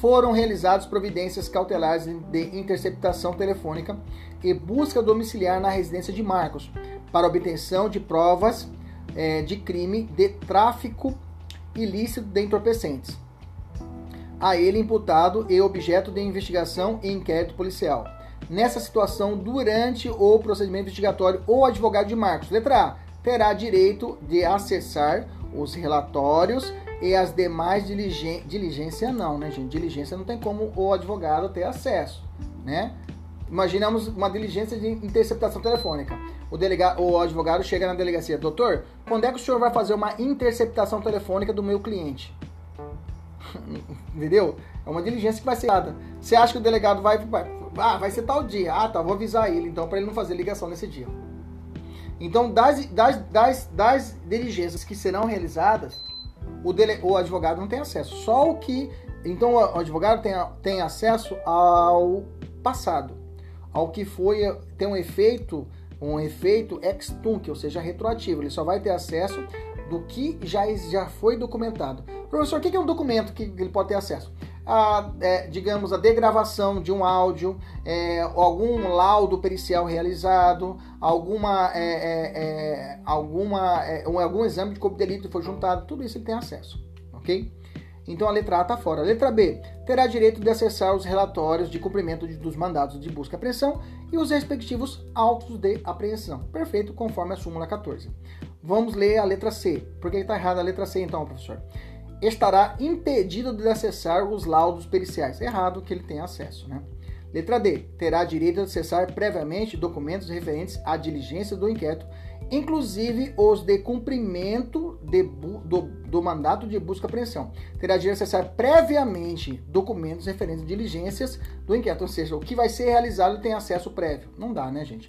foram realizadas providências cautelares de interceptação telefônica e busca domiciliar na residência de Marcos para obtenção de provas é, de crime de tráfico ilícito de entorpecentes. A ele imputado e objeto de investigação e inquérito policial. Nessa situação, durante o procedimento investigatório, o advogado de Marcos, letra A, terá direito de acessar os relatórios e as demais diligências. Diligência não, né, gente? Diligência não tem como o advogado ter acesso, né? Imaginamos uma diligência de interceptação telefônica. O, delegado, o advogado chega na delegacia, doutor, quando é que o senhor vai fazer uma interceptação telefônica do meu cliente? Entendeu? É uma diligência que vai ser dada. Você acha que o delegado vai, ah, vai ser tal dia? Ah, tá, vou avisar ele então para ele não fazer ligação nesse dia. Então, das, das, das, das diligências que serão realizadas, o, dele, o advogado não tem acesso. Só o que. Então, o advogado tem, tem acesso ao passado, ao que foi. tem um efeito, um efeito ex tunc, ou seja, retroativo. Ele só vai ter acesso do que já, já foi documentado. Professor, o que é um documento que ele pode ter acesso? a, é, digamos, a degravação de um áudio, é, algum laudo pericial realizado, alguma, é, alguma, é, algum exame de corpo de delito foi juntado, tudo isso ele tem acesso, ok? Então a letra A está fora. A letra B terá direito de acessar os relatórios de cumprimento dos mandados de busca e apreensão e os respectivos autos de apreensão. Perfeito, conforme a súmula 14. Vamos ler a letra C. Por que está errada a letra C então, professor? estará impedido de acessar os laudos periciais. Errado que ele tenha acesso, né? Letra D. Terá direito de acessar previamente documentos referentes à diligência do inquérito, inclusive os de cumprimento de do, do, mandato de busca e apreensão. Terá de acessar previamente documentos referentes a diligências do inquérito, ou seja, o que vai ser realizado tem acesso prévio. Não dá, né, gente?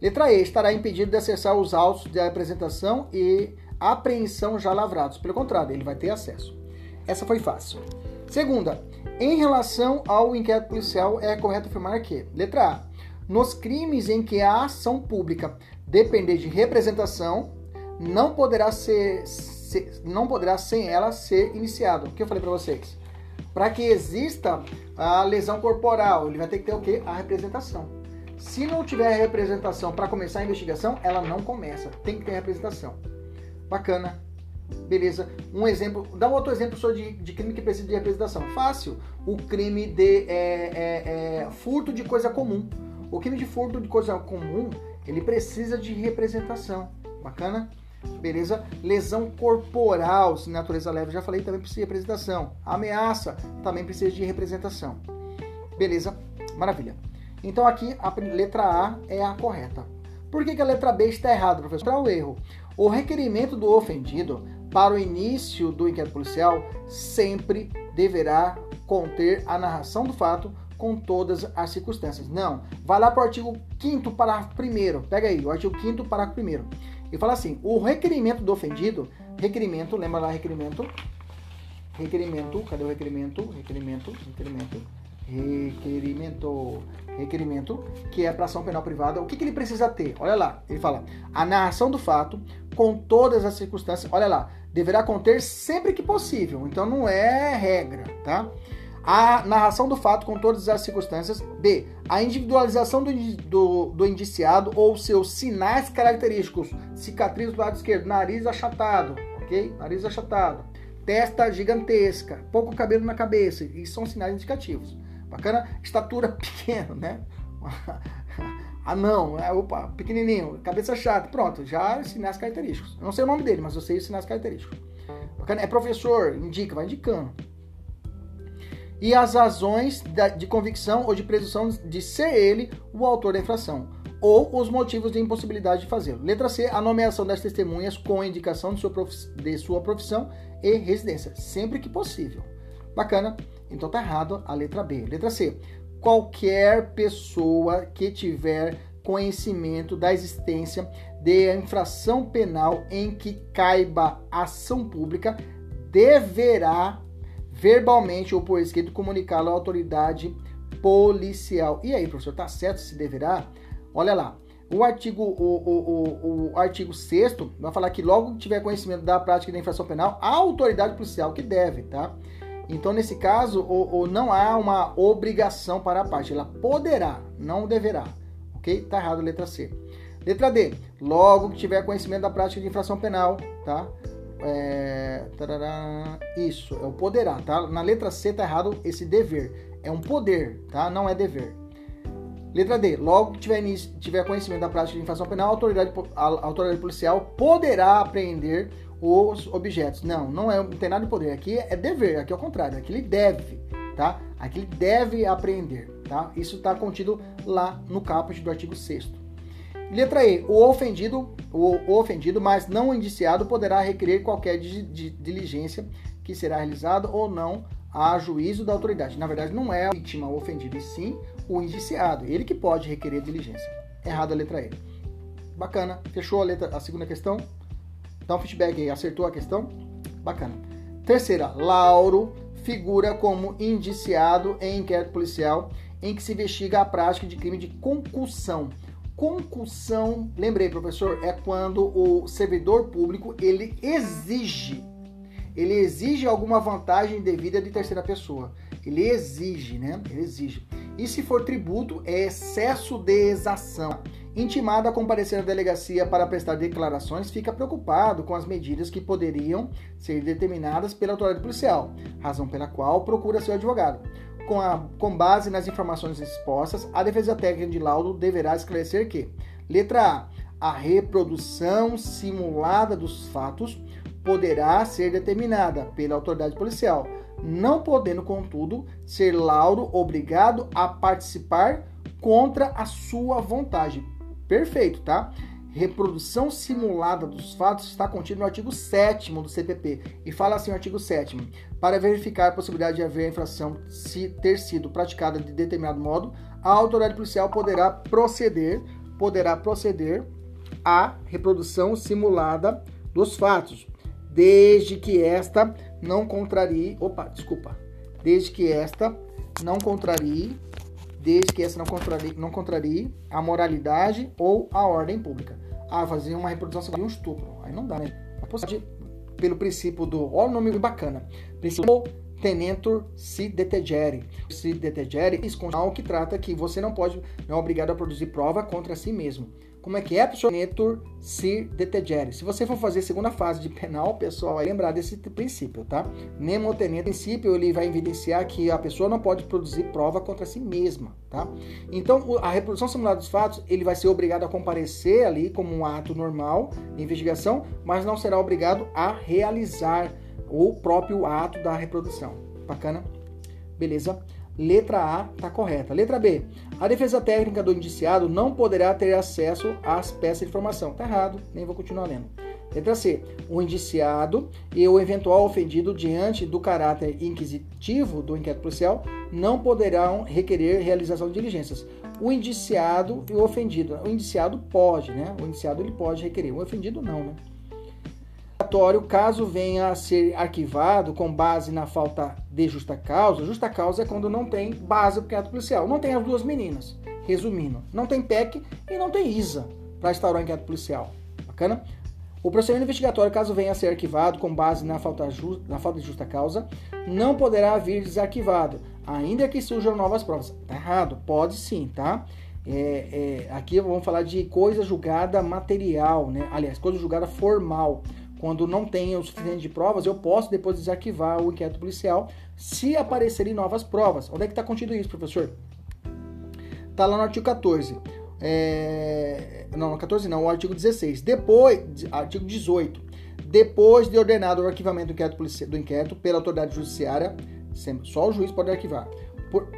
Letra E. Estará impedido de acessar os autos de apresentação e apreensão já lavrados. Pelo contrário, ele vai ter acesso. Essa foi fácil. Segunda, em relação ao inquérito policial, é correto afirmar que, letra A, nos crimes em que a ação pública depender de representação, não poderá ser, ser não poderá sem ela ser iniciado. O que eu falei para vocês? Para que exista a lesão corporal, ele vai ter que ter o quê? A representação. Se não tiver representação para começar a investigação, ela não começa. Tem que ter representação. Bacana. Beleza. Um exemplo, dá um outro exemplo só de, de crime que precisa de representação. Fácil. O crime de é, é, é, furto de coisa comum. O crime de furto de coisa comum, ele precisa de representação. Bacana? Beleza? Lesão corporal, se natureza leve, já falei, também precisa de representação. Ameaça, também precisa de representação. Beleza? Maravilha. Então aqui a letra A é a correta. Por que, que a letra B está errada, professor? Para o erro. O requerimento do ofendido para o início do inquérito policial sempre deverá conter a narração do fato com todas as circunstâncias. Não, vai lá para o artigo 5 parágrafo 1 pega aí, o artigo 5 parágrafo 1 e fala assim, o requerimento do ofendido, requerimento, lembra lá requerimento, requerimento, cadê o requerimento, requerimento, requerimento, requerimento, requerimento, que é para ação penal privada, o que, que ele precisa ter? Olha lá, ele fala, a narração do fato com todas as circunstâncias, olha lá, deverá conter sempre que possível, então não é regra, tá? A narração do fato com todas as circunstâncias. B. A individualização do, do, do indiciado ou seus sinais característicos. Cicatriz do lado esquerdo, nariz achatado, ok? Nariz achatado. Testa gigantesca, pouco cabelo na cabeça. Isso são sinais indicativos. Bacana? Estatura pequena, né? ah, não, é, opa, pequenininho, cabeça chata. Pronto, já sinais característicos. Eu não sei o nome dele, mas eu sei os sinais característicos. Bacana? É professor, indica, vai indicando. E as razões de convicção ou de presunção de ser ele o autor da infração ou os motivos de impossibilidade de fazê-lo. Letra C, a nomeação das testemunhas com indicação de sua, de sua profissão e residência, sempre que possível. Bacana? Então tá errado a letra B. Letra C. Qualquer pessoa que tiver conhecimento da existência de infração penal em que caiba ação pública, deverá verbalmente ou por escrito comunicá-lo à autoridade policial. E aí, professor, tá certo se deverá? Olha lá, o artigo, o, o, o, artigo 6 vai falar que logo que tiver conhecimento da prática da infração penal, a autoridade policial que deve, tá? Então, nesse caso, o, o, não há uma obrigação para a parte, ela poderá, não deverá. Ok? Tá errado letra C. Letra D. Logo que tiver conhecimento da prática de infração penal, tá? É, tarará, isso, é o poderá, tá? Na letra C tá errado esse dever. É um poder, tá? Não é dever. Letra D. Logo que tiver, tiver conhecimento da prática de infração penal, a autoridade, a autoridade policial poderá apreender os objetos. Não, não, é, não tem nada de poder. Aqui é dever, aqui é o contrário. Aqui ele deve, tá? Aqui ele deve apreender, tá? Isso está contido lá no caput do artigo 6 Letra E. O ofendido, o, o, ofendido, mas não indiciado, poderá requerer qualquer diligência que será realizada ou não a juízo da autoridade. Na verdade, não é a vítima o ofendido, e sim o indiciado. Ele que pode requerer diligência. Errado a letra E. Bacana. Fechou a, letra, a segunda questão? Dá um feedback aí. Acertou a questão? Bacana. Terceira. Lauro figura como indiciado em inquérito policial em que se investiga a prática de crime de concussão. Concussão, lembrei, professor, é quando o servidor público ele exige, ele exige alguma vantagem devida de terceira pessoa. Ele exige, né? Ele exige. E se for tributo, é excesso de exação. Intimado a comparecer à delegacia para prestar declarações, fica preocupado com as medidas que poderiam ser determinadas pela autoridade policial, razão pela qual procura seu advogado. Com, a, com base nas informações expostas, a defesa técnica de laudo deverá esclarecer que: letra A. A reprodução simulada dos fatos poderá ser determinada pela autoridade policial não podendo, contudo, ser Lauro obrigado a participar contra a sua vontade. Perfeito, tá? Reprodução simulada dos fatos está contido no artigo 7 do CPP e fala assim o artigo 7 para verificar a possibilidade de haver a infração se ter sido praticada de determinado modo, a autoridade policial poderá proceder, poderá proceder à reprodução simulada dos fatos, desde que esta não contrarie, opa, desculpa, desde que esta não contrarie, desde que esta não contrarie, não contrarie a moralidade ou a ordem pública. Ah, fazer uma reprodução de um estupro, aí não dá, né? Pode, pelo princípio do, olha o nome bacana, princípio tenentur si detegere. Si detegere, é que trata que você não pode, não é obrigado a produzir prova contra si mesmo como é que é, pessoal? Netur sir detegere. Se você for fazer segunda fase de penal, pessoal, vai lembrar desse princípio, tá? Nemo tenente, princípio, ele vai evidenciar que a pessoa não pode produzir prova contra si mesma, tá? Então, a reprodução simulada dos fatos, ele vai ser obrigado a comparecer ali como um ato normal de investigação, mas não será obrigado a realizar o próprio ato da reprodução. Bacana? Beleza? Letra A está correta. Letra B. A defesa técnica do indiciado não poderá ter acesso às peças de informação. Está errado, nem vou continuar lendo. Letra C. O indiciado e o eventual ofendido, diante do caráter inquisitivo do inquérito policial, não poderão requerer realização de diligências. O indiciado e o ofendido. O indiciado pode, né? O indiciado ele pode requerer. O ofendido não, né? Caso venha a ser arquivado com base na falta de justa causa, justa causa é quando não tem base para inquérito policial. Não tem as duas meninas, resumindo. Não tem PEC e não tem ISA para instaurar o inquérito policial. Bacana? O procedimento investigatório, caso venha a ser arquivado com base na falta, na falta de justa causa, não poderá vir desarquivado, ainda que surjam novas provas. Tá errado? Pode sim, tá? É, é, aqui vamos falar de coisa julgada material, né? Aliás, coisa julgada formal quando não tenho o suficiente de provas, eu posso depois desarquivar o inquérito policial se aparecerem novas provas. Onde é que está contido isso, professor? Está lá no artigo 14. É... Não, no 14 não, o artigo 16. Depois, artigo 18. Depois de ordenado o arquivamento do inquérito, do inquérito pela autoridade judiciária, só o juiz pode arquivar. Por,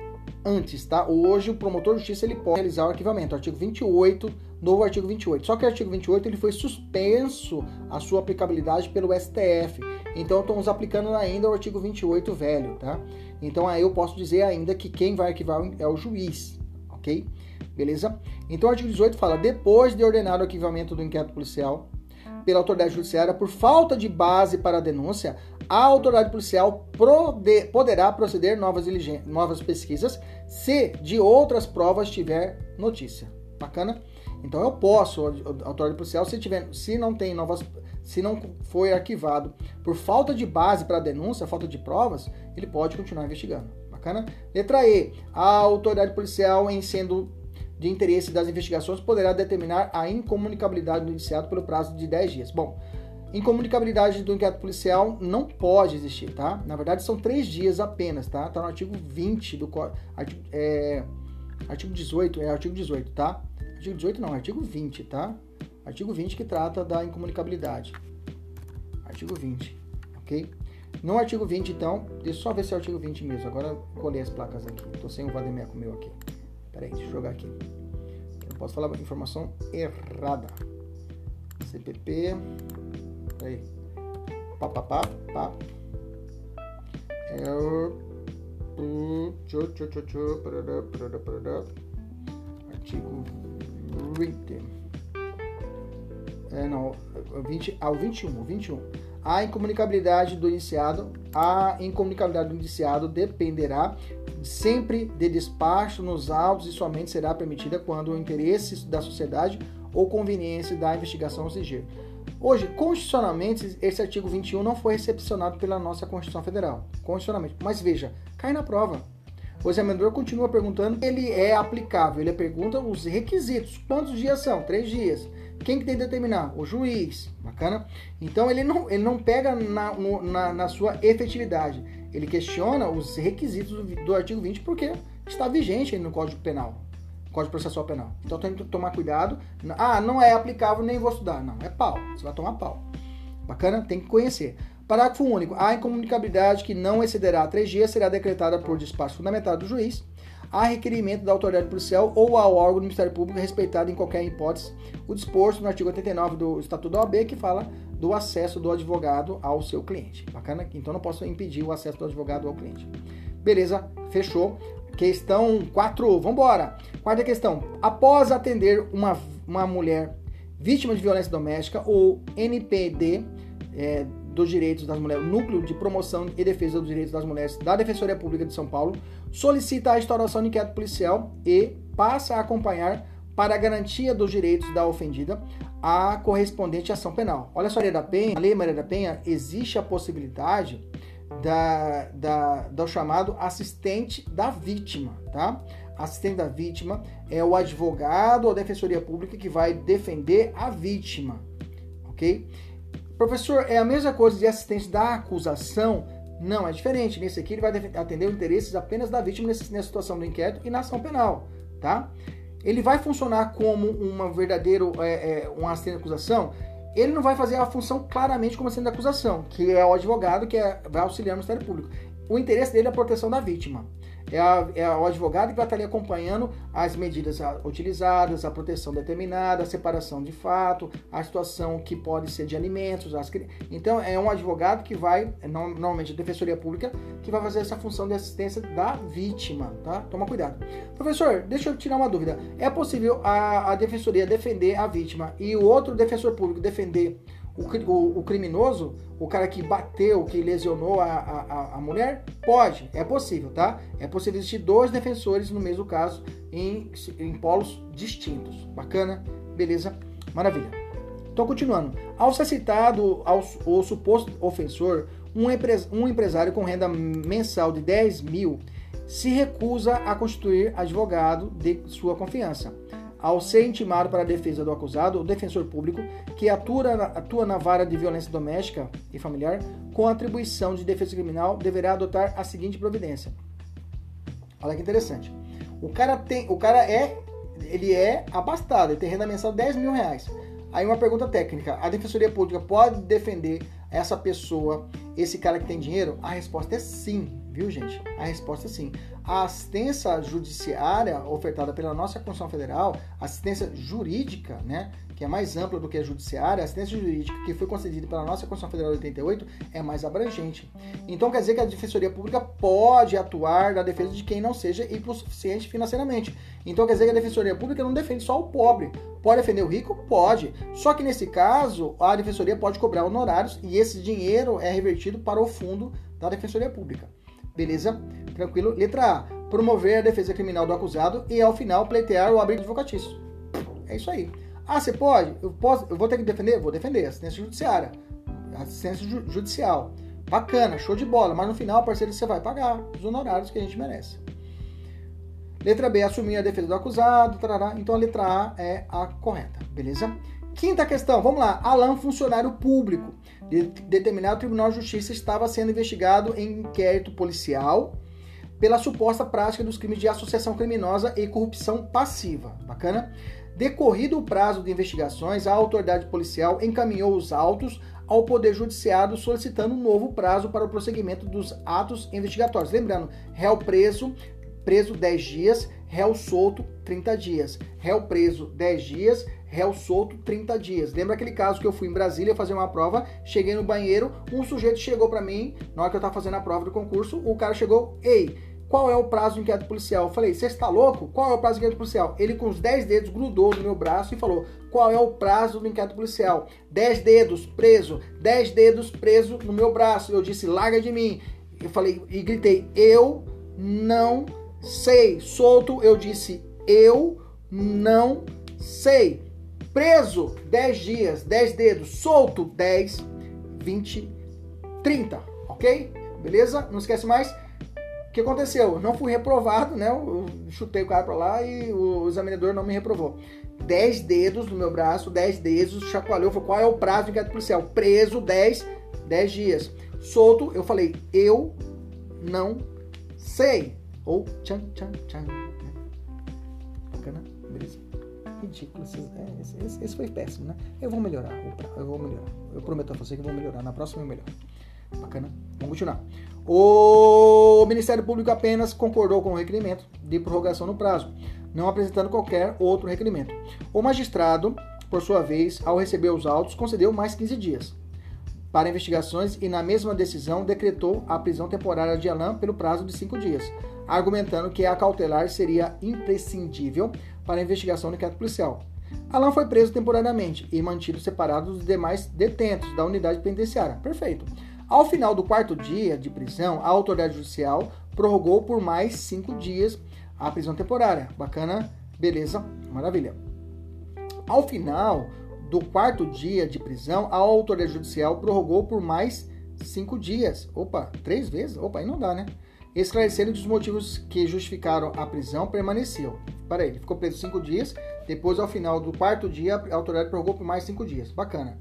antes, tá? Hoje o promotor de justiça ele pode realizar o arquivamento. Artigo 28 novo artigo 28. Só que o artigo 28 ele foi suspenso a sua aplicabilidade pelo STF. Então estamos aplicando ainda o artigo 28 velho, tá? Então aí eu posso dizer ainda que quem vai arquivar é o juiz, ok? Beleza? Então o artigo 18 fala: depois de ordenar o arquivamento do inquérito policial pela autoridade judiciária por falta de base para a denúncia, a autoridade policial poderá proceder novas, novas pesquisas se de outras provas tiver notícia. Bacana? Então eu posso, autoridade policial, se tiver, se não tem novas, se não foi arquivado por falta de base para denúncia, falta de provas, ele pode continuar investigando. Bacana? Letra E. A autoridade policial, em sendo de interesse das investigações, poderá determinar a incomunicabilidade do indiciado pelo prazo de 10 dias. Bom, incomunicabilidade do inquérito policial não pode existir, tá? Na verdade, são 3 dias apenas, tá? Tá no artigo 20 do artigo, é, artigo 18, é artigo 18, tá? Artigo 18 não, artigo 20, tá? Artigo 20 que trata da incomunicabilidade. Artigo 20, ok? No artigo 20, então, deixa eu só ver se é o artigo 20 mesmo. Agora eu colei as placas aqui. Tô sem o vademeco meu aqui. Peraí, deixa eu jogar aqui. Eu posso falar informação errada. CPP. Peraí. Pá, pá, pá, pá. É o. Artigo 20. É, não, 20, ao 21, 21. A incomunicabilidade do iniciado, a incomunicabilidade do indiciado dependerá sempre de despacho nos autos e somente será permitida quando o interesse da sociedade ou conveniência da investigação exigir. Hoje, constitucionalmente, esse artigo 21 não foi recepcionado pela nossa Constituição Federal. Constitucionalmente. Mas veja, cai na prova. O examinador continua perguntando, ele é aplicável, ele pergunta os requisitos. Quantos dias são? Três dias. Quem que tem que determinar? O juiz. Bacana? Então ele não, ele não pega na, no, na, na, sua efetividade. Ele questiona os requisitos do, do artigo 20 porque está vigente no Código Penal. Código Processual Penal. Então tem que tomar cuidado. Ah, não é aplicável, nem vou estudar. Não, é pau. Você vai tomar pau. Bacana? Tem que conhecer. Parágrafo único. A incomunicabilidade que não excederá três dias será decretada por despacho fundamental do juiz a requerimento da autoridade policial ou ao órgão do Ministério Público respeitado em qualquer hipótese o disposto no artigo 89 do Estatuto da OAB que fala do acesso do advogado ao seu cliente. Bacana? Então não posso impedir o acesso do advogado ao cliente. Beleza, fechou. Questão 4, vamos embora. Quarta questão. Após atender uma, uma mulher vítima de violência doméstica, o NPD é, dos Direitos das Mulheres, Núcleo de Promoção e Defesa dos Direitos das Mulheres da Defensoria Pública de São Paulo, solicita a instauração de inquérito policial e passa a acompanhar para a garantia dos direitos da ofendida a correspondente ação penal. Olha só, Maria da Penha, a Lei Maria da Penha, existe a possibilidade da, da, do chamado assistente da vítima, tá? Assistente da vítima é o advogado ou defensoria pública que vai defender a vítima, ok? Professor, é a mesma coisa de assistente da acusação? Não, é diferente. Nesse aqui ele vai atender os interesses apenas da vítima nessa situação do inquérito e na ação penal, tá? Ele vai funcionar como uma verdadeiro é, é, um assistente de acusação? Ele não vai fazer a função claramente como assistente de acusação, que é o advogado que é, vai auxiliar o Ministério Público. O interesse dele é a proteção da vítima é, a, é o advogado que vai estar ali acompanhando as medidas utilizadas, a proteção determinada, a separação de fato, a situação que pode ser de alimentos. As, então, é um advogado que vai, normalmente a defensoria pública, que vai fazer essa função de assistência da vítima, tá? Toma cuidado. Professor, deixa eu tirar uma dúvida. É possível a, a defensoria defender a vítima e o outro defensor público defender o, o, criminoso, o cara que bateu, que lesionou a, a, a, mulher? Pode, é possível, tá? É possível existir dois defensores no mesmo caso em, em polos distintos. Bacana? Beleza? Maravilha. Então, continuando. Ao ser citado ao, o suposto ofensor, um, empres, um empresário com renda mensal de 10 mil se recusa a constituir advogado de sua confiança ao ser intimado para a defesa do acusado, o defensor público, que atua, atua na vara de violência doméstica e familiar, com atribuição de defesa criminal, deverá adotar a seguinte providência. Olha que interessante. O cara tem, o cara é, ele é abastado, ele tem renda mensal de 10 mil reais. Aí uma pergunta técnica: a defensoria pública pode defender essa pessoa, esse cara que tem dinheiro? A resposta é sim viu, gente? A resposta é sim. A assistência judiciária ofertada pela nossa Constituição Federal, assistência jurídica, né, que é mais ampla do que a judiciária, a assistência jurídica que foi concedida pela nossa Constituição Federal de 88 é mais abrangente. Então quer dizer que a Defensoria Pública pode atuar na defesa de quem não seja hipossuficiente financeiramente. Então quer dizer que a Defensoria Pública não defende só o pobre. Pode defender o rico? Pode. Só que nesse caso, a Defensoria pode cobrar honorários e esse dinheiro é revertido para o fundo da Defensoria Pública. Beleza? Tranquilo? Letra A. Promover a defesa criminal do acusado e, ao final, pleitear o abrigo advocatício. É isso aí. Ah, você pode? Eu, posso, eu vou ter que defender? Vou defender. Assistência judiciária. Assistência ju judicial. Bacana, show de bola. Mas no final, parceiro, você vai pagar os honorários que a gente merece. Letra B, assumir a defesa do acusado. Tarará. Então a letra A é a correta. Beleza? Quinta questão, vamos lá. Alan, funcionário público de determinado Tribunal de Justiça, estava sendo investigado em inquérito policial pela suposta prática dos crimes de associação criminosa e corrupção passiva. Bacana? Decorrido o prazo de investigações, a autoridade policial encaminhou os autos ao Poder Judiciário solicitando um novo prazo para o prosseguimento dos atos investigatórios. Lembrando, réu preso, preso 10 dias, réu solto 30 dias. Réu preso 10 dias, réu solto 30 dias. Lembra aquele caso que eu fui em Brasília fazer uma prova, cheguei no banheiro, um sujeito chegou para mim, na hora que eu tava fazendo a prova do concurso, o cara chegou, ei, qual é o prazo do inquérito policial? Eu falei, você está louco? Qual é o prazo do inquérito policial? Ele com os 10 dedos grudou no meu braço e falou, qual é o prazo do inquérito policial? 10 dedos preso, 10 dedos preso no meu braço. Eu disse, larga de mim. Eu falei e gritei, eu não sei. Solto, eu disse, eu não sei. Preso, 10 dias, 10 dedos. Solto, 10, 20, 30. Ok? Beleza? Não esquece mais que aconteceu? Não fui reprovado, né? Eu chutei o cara pra lá e o examinador não me reprovou. 10 dedos no meu braço, 10 dedos, chacoalhou, falou, qual é o prazo de inquérito policial? Preso 10, 10 dias. Solto, eu falei, eu não sei. Ou tchan, tchan, tchan. Bacana? Beleza? Ridículo. É, esse, esse, esse, foi péssimo, né? Eu vou melhorar. Eu vou melhorar. Eu prometo a você que vou melhorar. Na próxima eu melhoro. Bacana? Vamos continuar. O Ministério Público apenas concordou com o requerimento de prorrogação no prazo, não apresentando qualquer outro requerimento. O magistrado, por sua vez, ao receber os autos, concedeu mais 15 dias para investigações e, na mesma decisão, decretou a prisão temporária de Alain pelo prazo de cinco dias, argumentando que a cautelar seria imprescindível para a investigação do inquérito policial. Alain foi preso temporariamente e mantido separado dos demais detentos da unidade penitenciária. Perfeito. Ao final do quarto dia de prisão, a autoridade judicial prorrogou por mais cinco dias a prisão temporária. Bacana? Beleza? Maravilha. Ao final do quarto dia de prisão, a autoridade judicial prorrogou por mais cinco dias. Opa, três vezes? Opa, aí não dá, né? Esclarecendo que os motivos que justificaram a prisão permaneciam. Para ele, ficou preso cinco dias. Depois, ao final do quarto dia, a autoridade prorrogou por mais cinco dias. Bacana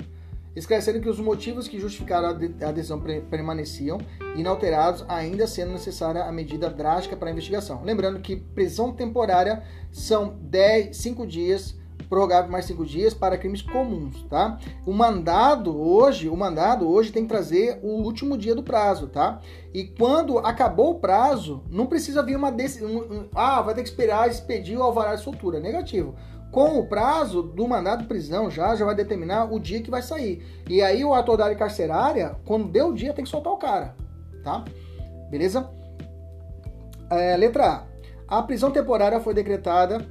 esclarecendo que os motivos que justificaram a decisão permaneciam inalterados, ainda sendo necessária a medida drástica para a investigação. Lembrando que prisão temporária são 10, 5 dias, prorrogável mais 5 dias para crimes comuns, tá? O mandado hoje, o mandado hoje tem que trazer o último dia do prazo, tá? E quando acabou o prazo, não precisa vir uma decisão, um, ah, vai ter que esperar expedir o alvará de soltura, negativo com o prazo do mandado de prisão já, já vai determinar o dia que vai sair. E aí o autoridade carcerária, quando deu o dia, tem que soltar o cara, tá? Beleza? É, letra A. A prisão temporária foi decretada.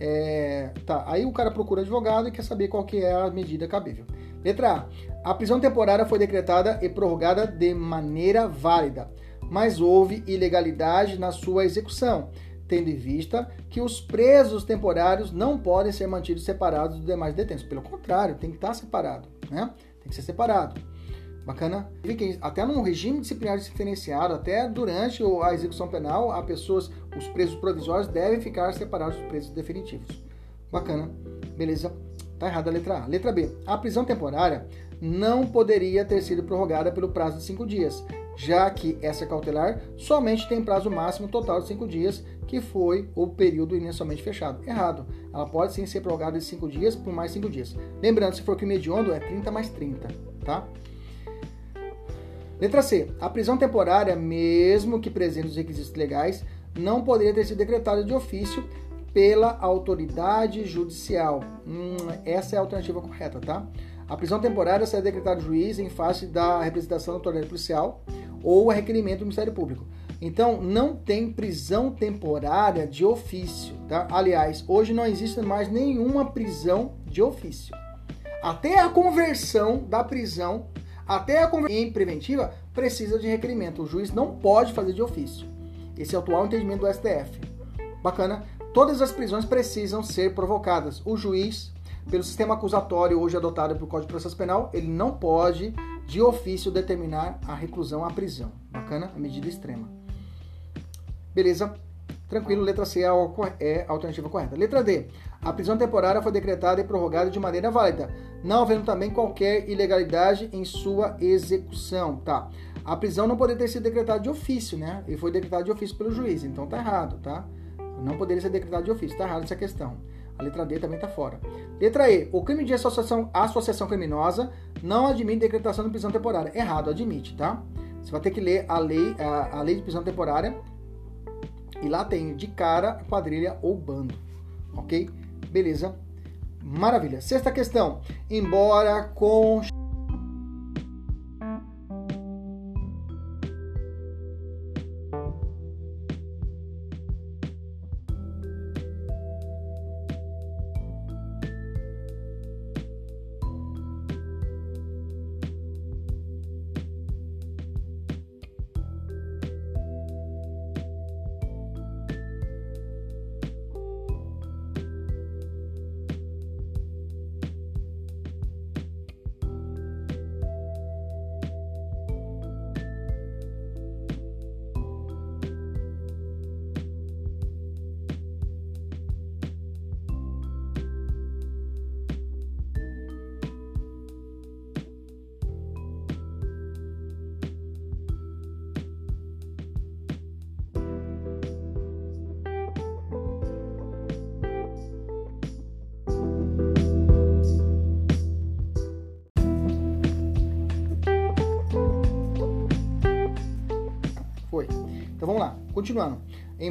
É, tá, aí o cara procura advogado e quer saber qual que é a medida cabível. Letra A. A prisão temporária foi decretada e prorrogada de maneira válida, mas houve ilegalidade na sua execução tendo em vista que os presos temporários não podem ser mantidos separados dos demais detentos. Pelo contrário, tem que estar separado, né? Tem que ser separado. Bacana? Até num regime disciplinar diferenciado, até durante a execução penal, a pessoas, os presos provisórios devem ficar separados dos presos definitivos. Bacana? Beleza? Tá errada a letra A. Letra B. A prisão temporária não poderia ter sido prorrogada pelo prazo de cinco dias, já que essa cautelar somente tem prazo máximo total de 5 dias, que foi o período inicialmente fechado. Errado. Ela pode sim ser prorrogada de 5 dias por mais 5 dias. Lembrando, se for crime hediondo, é 30 mais 30, tá? Letra C. A prisão temporária, mesmo que presente os requisitos legais, não poderia ter sido decretada de ofício pela autoridade judicial. Hum, essa é a alternativa correta, tá? A prisão temporária será decretada juiz em face da representação da autoridade policial ou a requerimento do Ministério Público. Então, não tem prisão temporária de ofício, tá? Aliás, hoje não existe mais nenhuma prisão de ofício. Até a conversão da prisão, até a conversão em preventiva, precisa de requerimento. O juiz não pode fazer de ofício. Esse é o atual entendimento do STF. Bacana? Todas as prisões precisam ser provocadas. O juiz, pelo sistema acusatório hoje adotado pelo Código de Processo Penal, ele não pode, de ofício, determinar a reclusão à prisão. Bacana? A medida extrema. Beleza? Tranquilo, letra C é, é a alternativa correta. Letra D. A prisão temporária foi decretada e prorrogada de maneira válida, não havendo também qualquer ilegalidade em sua execução. Tá. A prisão não poderia ter sido decretada de ofício, né? E foi decretada de ofício pelo juiz, então tá errado, tá? Não poderia ser decretada de ofício, tá errado essa questão. A letra D também tá fora. Letra E. O crime de associação, associação criminosa não admite decretação de prisão temporária. Errado, admite, tá? Você vai ter que ler a lei, a, a lei de prisão temporária e lá tem de cara, quadrilha ou bando. Ok? Beleza? Maravilha. Sexta questão. Embora com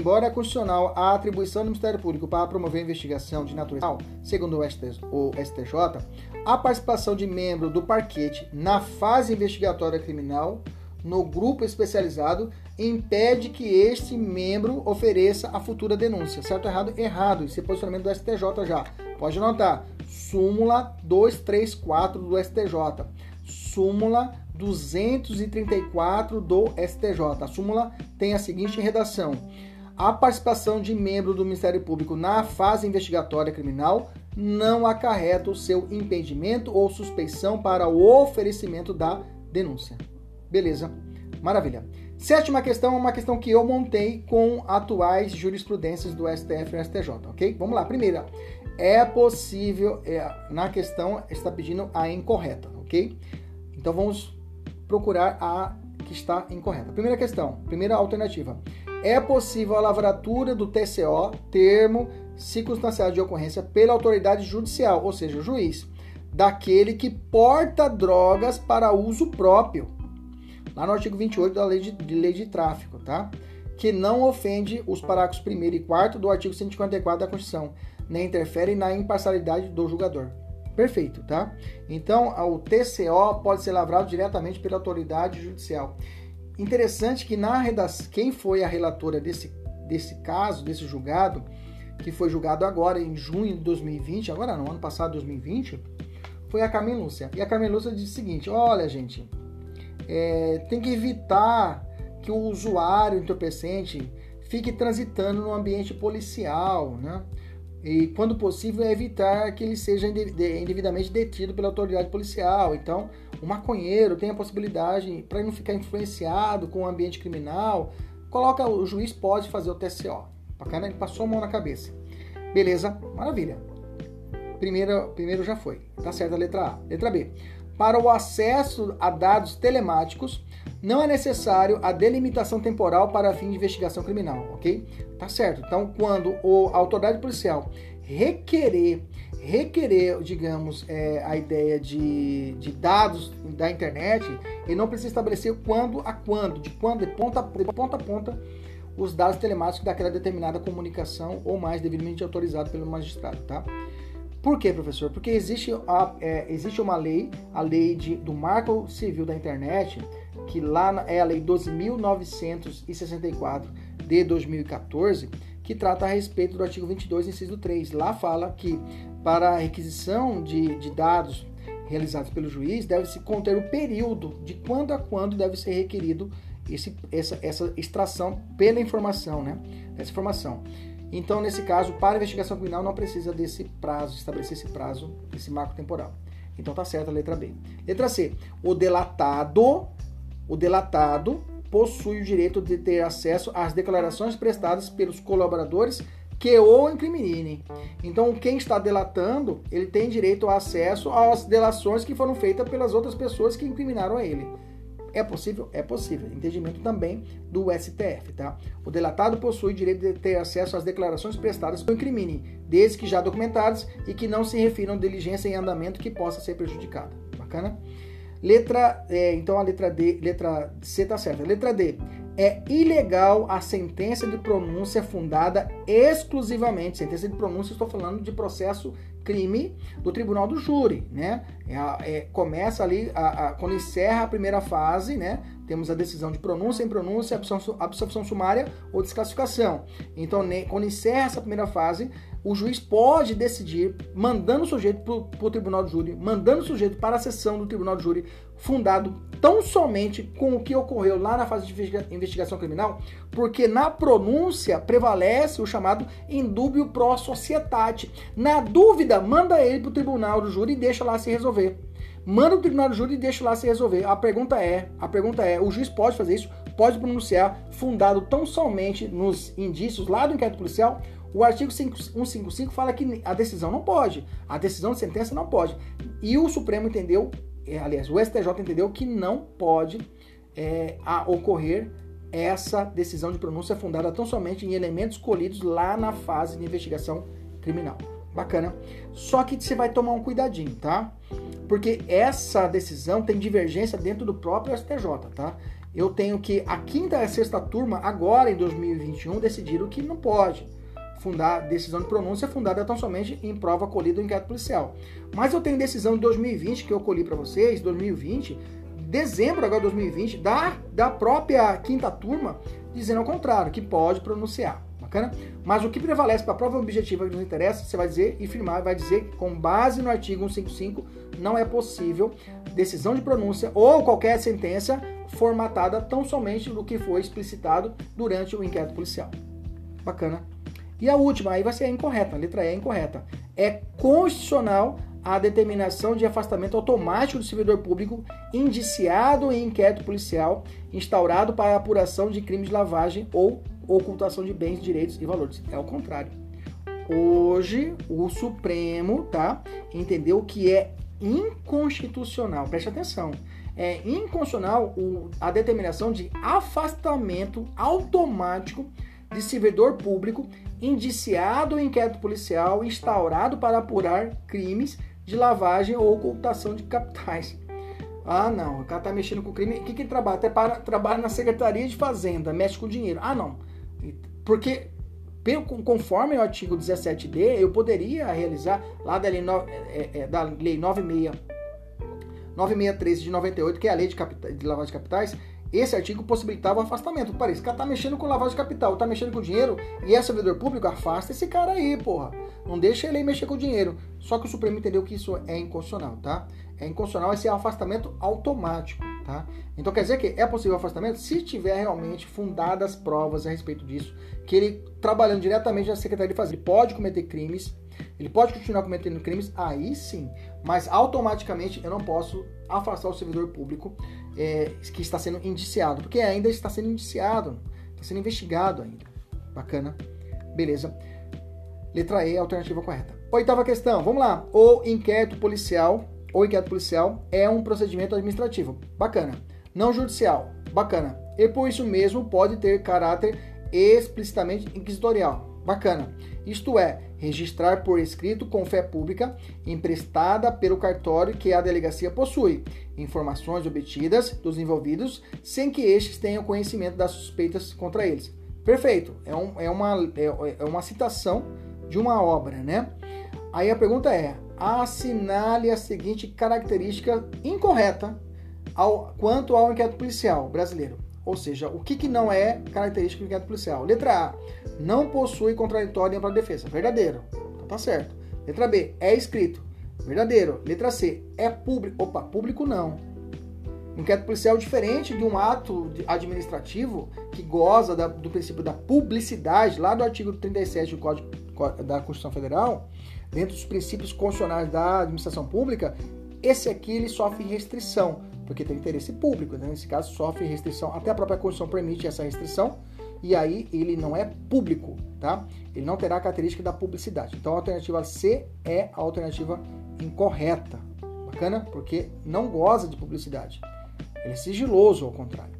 Embora constitucional a atribuição do Ministério Público para promover investigação de natureza, segundo o STJ, a participação de membro do parquete na fase investigatória criminal no grupo especializado impede que este membro ofereça a futura denúncia. Certo errado? Errado. Isso é posicionamento do STJ já. Pode anotar. Súmula 234 do STJ. Súmula 234 do STJ. A súmula tem a seguinte redação: a participação de membro do Ministério Público na fase investigatória criminal não acarreta o seu impedimento ou suspeição para o oferecimento da denúncia. Beleza? Maravilha. Sétima questão é uma questão que eu montei com atuais jurisprudências do STF e STJ, ok? Vamos lá. Primeira, é possível, é, na questão está pedindo a incorreta, ok? Então vamos procurar a que está incorreta. Primeira questão, primeira alternativa. É possível a lavratura do TCO, termo circunstanciado de ocorrência, pela autoridade judicial, ou seja, o juiz, daquele que porta drogas para uso próprio. Lá no artigo 28 da lei de, de lei de tráfico, tá? Que não ofende os parágrafos 1 e 4 do artigo 154 da Constituição, nem interfere na imparcialidade do julgador. Perfeito, tá? Então, o TCO pode ser lavrado diretamente pela autoridade judicial. Interessante que na redação, quem foi a relatora desse, desse caso, desse julgado, que foi julgado agora em junho de 2020, agora não, ano passado, 2020, foi a Carmen Lúcia. E a Carmen Lúcia disse o seguinte: olha, gente, é, tem que evitar que o usuário entorpecente fique transitando no ambiente policial, né? e, quando possível, é evitar que ele seja indevidamente detido pela autoridade policial. Então, o maconheiro tem a possibilidade, para não ficar influenciado com o ambiente criminal, coloca o juiz pode fazer o TCO. Bacana, ele passou a mão na cabeça. Beleza, maravilha. Primeiro, primeiro já foi. Tá certo a letra A. Letra B. Para o acesso a dados telemáticos, não é necessário a delimitação temporal para fim de investigação criminal, ok? Tá certo. Então, quando a autoridade policial requerer requerer, digamos, é, a ideia de, de dados da internet, ele não precisa estabelecer quando a quando, de quando, de ponta, de ponta a ponta, os dados telemáticos daquela determinada comunicação ou mais devidamente autorizado pelo magistrado, tá? Por quê, professor? Porque existe, a, é, existe uma lei, a lei de, do Marco Civil da Internet, que lá é a lei 12.964 de 2014, que trata a respeito do artigo 22, inciso 3. Lá fala que para a requisição de, de dados realizados pelo juiz, deve-se conter o período de quando a quando deve ser requerido esse, essa, essa extração pela informação, né? Essa informação. Então, nesse caso, para a investigação criminal não precisa desse prazo, estabelecer esse prazo, esse marco temporal. Então tá certa a letra B. Letra C. O delatado, o delatado possui o direito de ter acesso às declarações prestadas pelos colaboradores que o incrimininem. Então, quem está delatando, ele tem direito a acesso às delações que foram feitas pelas outras pessoas que incriminaram a ele. É possível? É possível. Entendimento também do STF, tá? O delatado possui direito de ter acesso às declarações prestadas pelo incrimine, desde que já documentadas e que não se refiram a diligência em andamento que possa ser prejudicada. Bacana? Letra, é, então a letra D, letra C tá certa. Letra D. É ilegal a sentença de pronúncia fundada exclusivamente, sentença de pronúncia, estou falando de processo crime do tribunal do júri, né? É, é, começa ali, a, a, quando encerra a primeira fase, né? Temos a decisão de pronúncia, em pronúncia, absolvição, absolvição sumária ou desclassificação. Então, ne, quando encerra essa primeira fase, o juiz pode decidir, mandando o sujeito para o tribunal do júri, mandando o sujeito para a sessão do tribunal do júri, fundado tão somente com o que ocorreu lá na fase de investigação criminal, porque na pronúncia prevalece o chamado indúbio pro societate. Na dúvida, manda ele para o tribunal do júri e deixa lá se resolver. Manda o tribunal do júri e deixa lá se resolver. A pergunta é, a pergunta é, o juiz pode fazer isso? Pode pronunciar fundado tão somente nos indícios lá do inquérito policial? O artigo 155 fala que a decisão não pode, a decisão de sentença não pode. E o Supremo entendeu, é, aliás, o STJ entendeu que não pode é, ocorrer essa decisão de pronúncia fundada tão somente em elementos colhidos lá na fase de investigação criminal. Bacana. Só que você vai tomar um cuidadinho, tá? Porque essa decisão tem divergência dentro do próprio STJ, tá? Eu tenho que a quinta e a sexta turma, agora em 2021, decidiram que não pode fundar decisão de pronúncia fundada tão somente em prova colhida do inquérito policial. Mas eu tenho decisão de 2020 que eu colhi para vocês, 2020, dezembro agora de 2020, da, da própria quinta turma, dizendo ao contrário, que pode pronunciar. Bacana? Mas o que prevalece para a prova objetiva que nos interessa, você vai dizer e firmar, vai dizer que com base no artigo 155 não é possível decisão de pronúncia ou qualquer sentença formatada tão somente do que foi explicitado durante o inquérito policial. Bacana? E a última, aí vai ser a incorreta, a letra E é incorreta. É constitucional a determinação de afastamento automático do servidor público indiciado em inquérito policial instaurado para apuração de crimes de lavagem ou ocultação de bens, direitos e valores. É o contrário. Hoje, o Supremo, tá, entendeu que é inconstitucional. Preste atenção. É inconstitucional a determinação de afastamento automático de servidor público indiciado em inquérito policial instaurado para apurar crimes de lavagem ou ocultação de capitais. Ah, não, o cara tá mexendo com crime. O que, que ele trabalha? Até para, trabalha na Secretaria de Fazenda, mexe com dinheiro. Ah, não. Porque, conforme o artigo 17D, eu poderia realizar lá da lei, no, é, é, da lei 96, 9613 de 98, que é a lei de, de lavagem de capitais, esse artigo possibilitava o afastamento. Parece que tá mexendo com lavagem de capital, tá mexendo com dinheiro e é servidor público, afasta esse cara aí, porra. Não deixa ele mexer com dinheiro. Só que o Supremo entendeu que isso é inconstitucional, tá? É inconstitucional esse afastamento automático, tá? Então quer dizer que é possível afastamento se tiver realmente fundadas provas a respeito disso, que ele trabalhando diretamente na Secretaria de Fazenda, ele pode cometer crimes, ele pode continuar cometendo crimes, aí sim, mas automaticamente eu não posso afastar o servidor público é, que está sendo indiciado, porque ainda está sendo indiciado, está sendo investigado ainda. Bacana? Beleza. Letra E, alternativa correta. Oitava questão, vamos lá. O inquérito policial, ou inquérito policial é um procedimento administrativo. Bacana. Não judicial. Bacana. E por isso mesmo pode ter caráter explicitamente inquisitorial. Bacana. Isto é, registrar por escrito com fé pública, emprestada pelo cartório que a delegacia possui, informações obtidas dos envolvidos sem que estes tenham conhecimento das suspeitas contra eles. Perfeito, é, um, é, uma, é, é uma citação de uma obra, né? Aí a pergunta é: assinale a seguinte característica incorreta ao, quanto ao inquérito policial brasileiro. Ou seja, o que, que não é característica do inquérito policial? Letra A, não possui contraditório em ampla defesa. Verdadeiro. Então tá certo. Letra B, é escrito. Verdadeiro. Letra C, é público. Opa, público não. Inquérito policial é diferente de um ato administrativo que goza da, do princípio da publicidade, lá do artigo 37 do Código da Constituição Federal, dentro dos princípios constitucionais da administração pública, esse aqui ele sofre restrição porque tem interesse público, né? nesse caso sofre restrição, até a própria Constituição permite essa restrição, e aí ele não é público, tá? Ele não terá a característica da publicidade. Então a alternativa C é a alternativa incorreta. Bacana? Porque não goza de publicidade. Ele é sigiloso, ao contrário.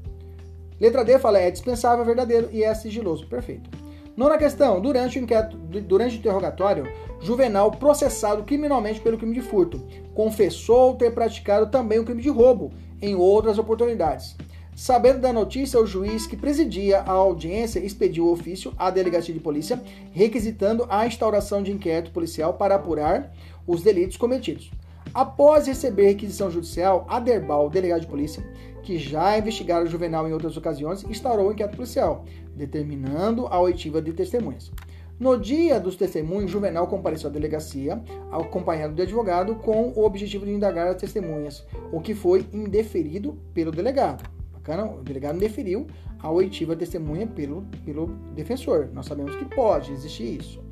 Letra D fala é dispensável, verdadeiro e é sigiloso. Perfeito. Nona questão. Durante o, inquérito, durante o interrogatório, Juvenal, processado criminalmente pelo crime de furto, confessou ter praticado também o crime de roubo em outras oportunidades. Sabendo da notícia, o juiz que presidia a audiência expediu o ofício à delegacia de polícia, requisitando a instauração de inquérito policial para apurar os delitos cometidos. Após receber requisição judicial, Aderbal, delegado de polícia, que já investigara o juvenal em outras ocasiões, instaurou o inquérito policial, determinando a oitiva de testemunhas. No dia dos testemunhos, Juvenal compareceu à delegacia, acompanhado de advogado, com o objetivo de indagar as testemunhas, o que foi indeferido pelo delegado. Bacana? O delegado indeferiu a oitiva testemunha pelo, pelo defensor. Nós sabemos que pode existir isso.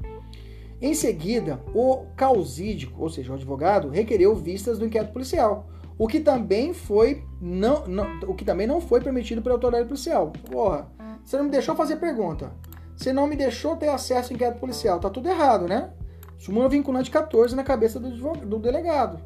Em seguida, o causídico, ou seja, o advogado, requereu vistas do inquérito policial, o que também foi não, não, o que também não foi permitido pela autoridade policial. Porra, você não me deixou fazer pergunta. Você não me deixou ter acesso ao inquérito policial. Tá tudo errado, né? Súmula vinculante 14 na cabeça do, do delegado.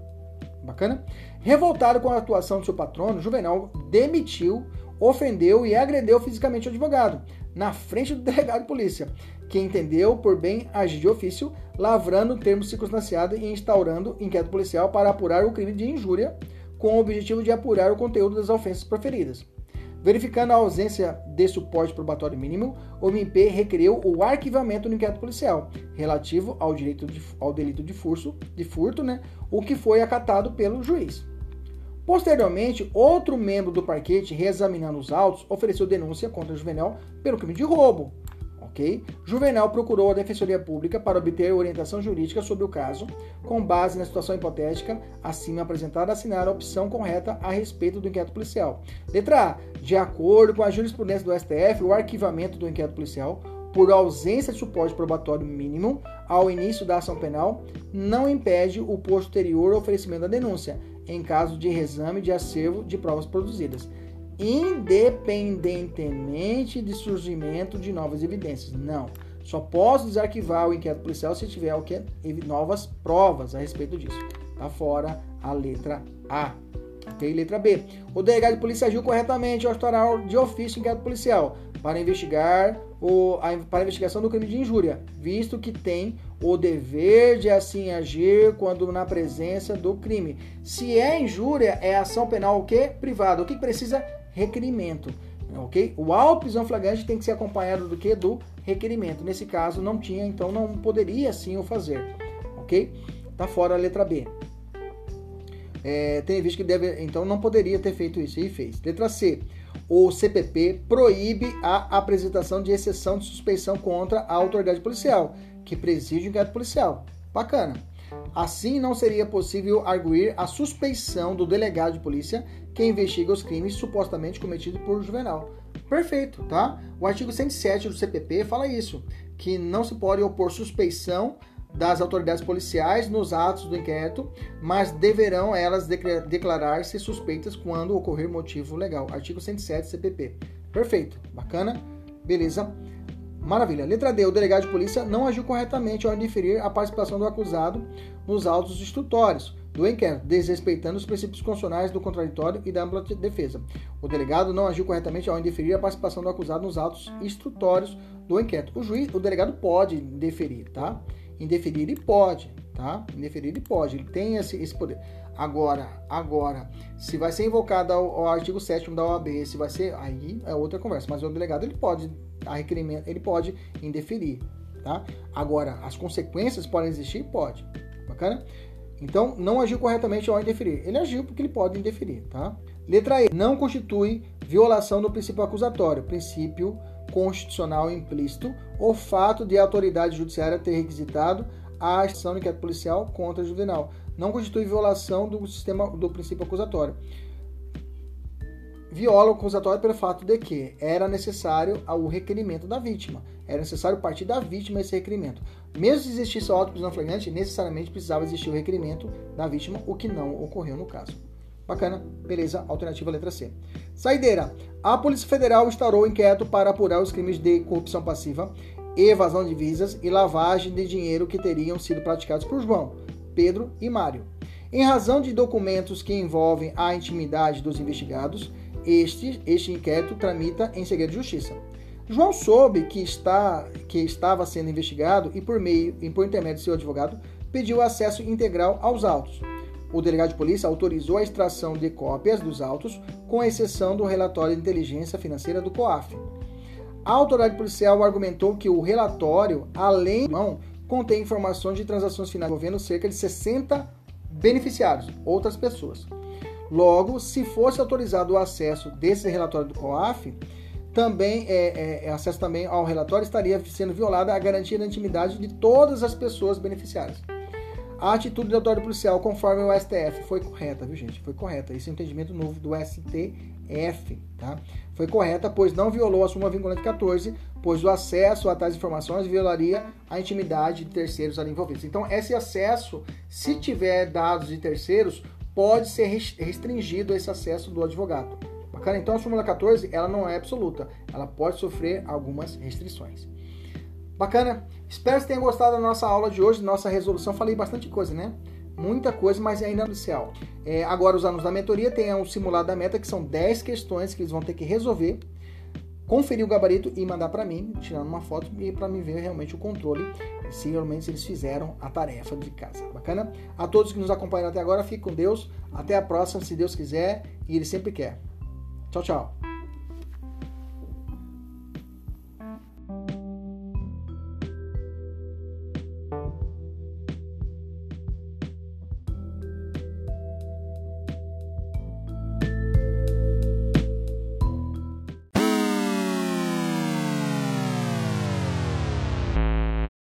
Bacana? Revoltado com a atuação do seu patrono, Juvenal demitiu, ofendeu e agrediu fisicamente o advogado, na frente do delegado de polícia, que entendeu por bem agir de ofício, lavrando termo circunstanciado e instaurando inquérito policial para apurar o crime de injúria, com o objetivo de apurar o conteúdo das ofensas proferidas. Verificando a ausência de suporte probatório mínimo, o MP requeriu o arquivamento do inquérito policial relativo ao, direito de, ao delito de furto, de furto né, o que foi acatado pelo juiz. Posteriormente, outro membro do parquete, reexaminando os autos, ofereceu denúncia contra o Juvenal pelo crime de roubo, Juvenal procurou a Defensoria Pública para obter orientação jurídica sobre o caso, com base na situação hipotética acima apresentada, assinar a opção correta a respeito do inquérito policial. Letra A. De acordo com a jurisprudência do STF, o arquivamento do inquérito policial por ausência de suporte probatório mínimo ao início da ação penal, não impede o posterior oferecimento da denúncia, em caso de reexame de acervo de provas produzidas independentemente de surgimento de novas evidências. Não. Só posso desarquivar o inquérito policial se tiver que novas provas a respeito disso. Tá fora a letra A. Ok? Letra B. O delegado de polícia agiu corretamente ao instaurar de ofício inquérito policial para investigar o, a, para a investigação do crime de injúria, visto que tem o dever de assim agir quando na presença do crime. Se é injúria, é ação penal o quê? Privada. O que precisa? Requerimento. Ok? O auto prisão flagrante tem que ser acompanhado do que? Do requerimento. Nesse caso não tinha, então não poderia sim o fazer. Ok? Tá fora a letra B. É, tem visto que deve, então não poderia ter feito isso e fez. Letra C. O CPP proíbe a apresentação de exceção de suspeição contra a autoridade policial, que preside o inquérito policial. Bacana. Assim, não seria possível arguir a suspeição do delegado de polícia que investiga os crimes supostamente cometidos por Juvenal. Perfeito, tá? O artigo 107 do CPP fala isso, que não se pode opor suspeição das autoridades policiais nos atos do inquérito, mas deverão elas declarar-se suspeitas quando ocorrer motivo legal. Artigo 107 do CPP. Perfeito, bacana, beleza. Maravilha. Letra D. O delegado de polícia não agiu corretamente ao indeferir a participação do acusado nos autos instrutórios do inquérito, desrespeitando os princípios constitucionais do contraditório e da ampla defesa. O delegado não agiu corretamente ao indeferir a participação do acusado nos autos instrutórios do inquérito. O juiz, o delegado pode deferir, tá? indeferir ele pode, tá? Indeferir ele pode, ele tem esse, esse poder. Agora, agora, se vai ser invocado o artigo 7 da OAB, se vai ser, aí é outra conversa, mas o delegado ele pode, a requerimento, ele pode indeferir, tá? Agora, as consequências podem existir? Pode. Bacana? Então, não agiu corretamente ao indeferir. Ele agiu porque ele pode indeferir, tá? Letra E. Não constitui violação do princípio acusatório, princípio constitucional implícito, o fato de a autoridade judiciária ter requisitado a ação de inquérito policial contra juvenal. Não constitui violação do sistema do princípio acusatório. Viola o acusatório pelo fato de que era necessário o requerimento da vítima. Era necessário partir da vítima esse requerimento. Mesmo se existisse a auto-prisão flagrante, necessariamente precisava existir o requerimento da vítima, o que não ocorreu no caso. Bacana, beleza, alternativa letra C. Saideira. A Polícia Federal instaurou inquérito para apurar os crimes de corrupção passiva, evasão de visas e lavagem de dinheiro que teriam sido praticados por João, Pedro e Mário. Em razão de documentos que envolvem a intimidade dos investigados, este, este inquérito tramita em segredo de justiça. João soube que, está, que estava sendo investigado e, por meio e por intermédio de seu advogado, pediu acesso integral aos autos. O delegado de polícia autorizou a extração de cópias dos autos, com exceção do relatório de inteligência financeira do COAF. A autoridade policial argumentou que o relatório, além de mão, contém informações de transações finais envolvendo cerca de 60 beneficiários, outras pessoas. Logo, se fosse autorizado o acesso desse relatório do COAF, também é, é, é, acesso também ao relatório estaria sendo violada a garantia da intimidade de todas as pessoas beneficiárias. A atitude da autoridade policial, conforme o STF, foi correta, viu gente? Foi correta. Esse é um entendimento novo do STF, tá? Foi correta, pois não violou a súmula vinculante 14, pois o acesso a tais informações violaria a intimidade de terceiros ali envolvidos. Então, esse acesso, se tiver dados de terceiros, pode ser restringido esse acesso do advogado. Bacana? Então a súmula 14 ela não é absoluta, ela pode sofrer algumas restrições. Bacana? Espero que tenham gostado da nossa aula de hoje, nossa resolução. Falei bastante coisa, né? Muita coisa, mas ainda não inicial. É, agora, os alunos da mentoria têm um simulado da meta, que são 10 questões que eles vão ter que resolver, conferir o gabarito e mandar para mim, tirando uma foto e para mim ver realmente o controle, se realmente eles fizeram a tarefa de casa. Bacana? A todos que nos acompanharam até agora, fique com Deus. Até a próxima, se Deus quiser e Ele sempre quer. Tchau, tchau.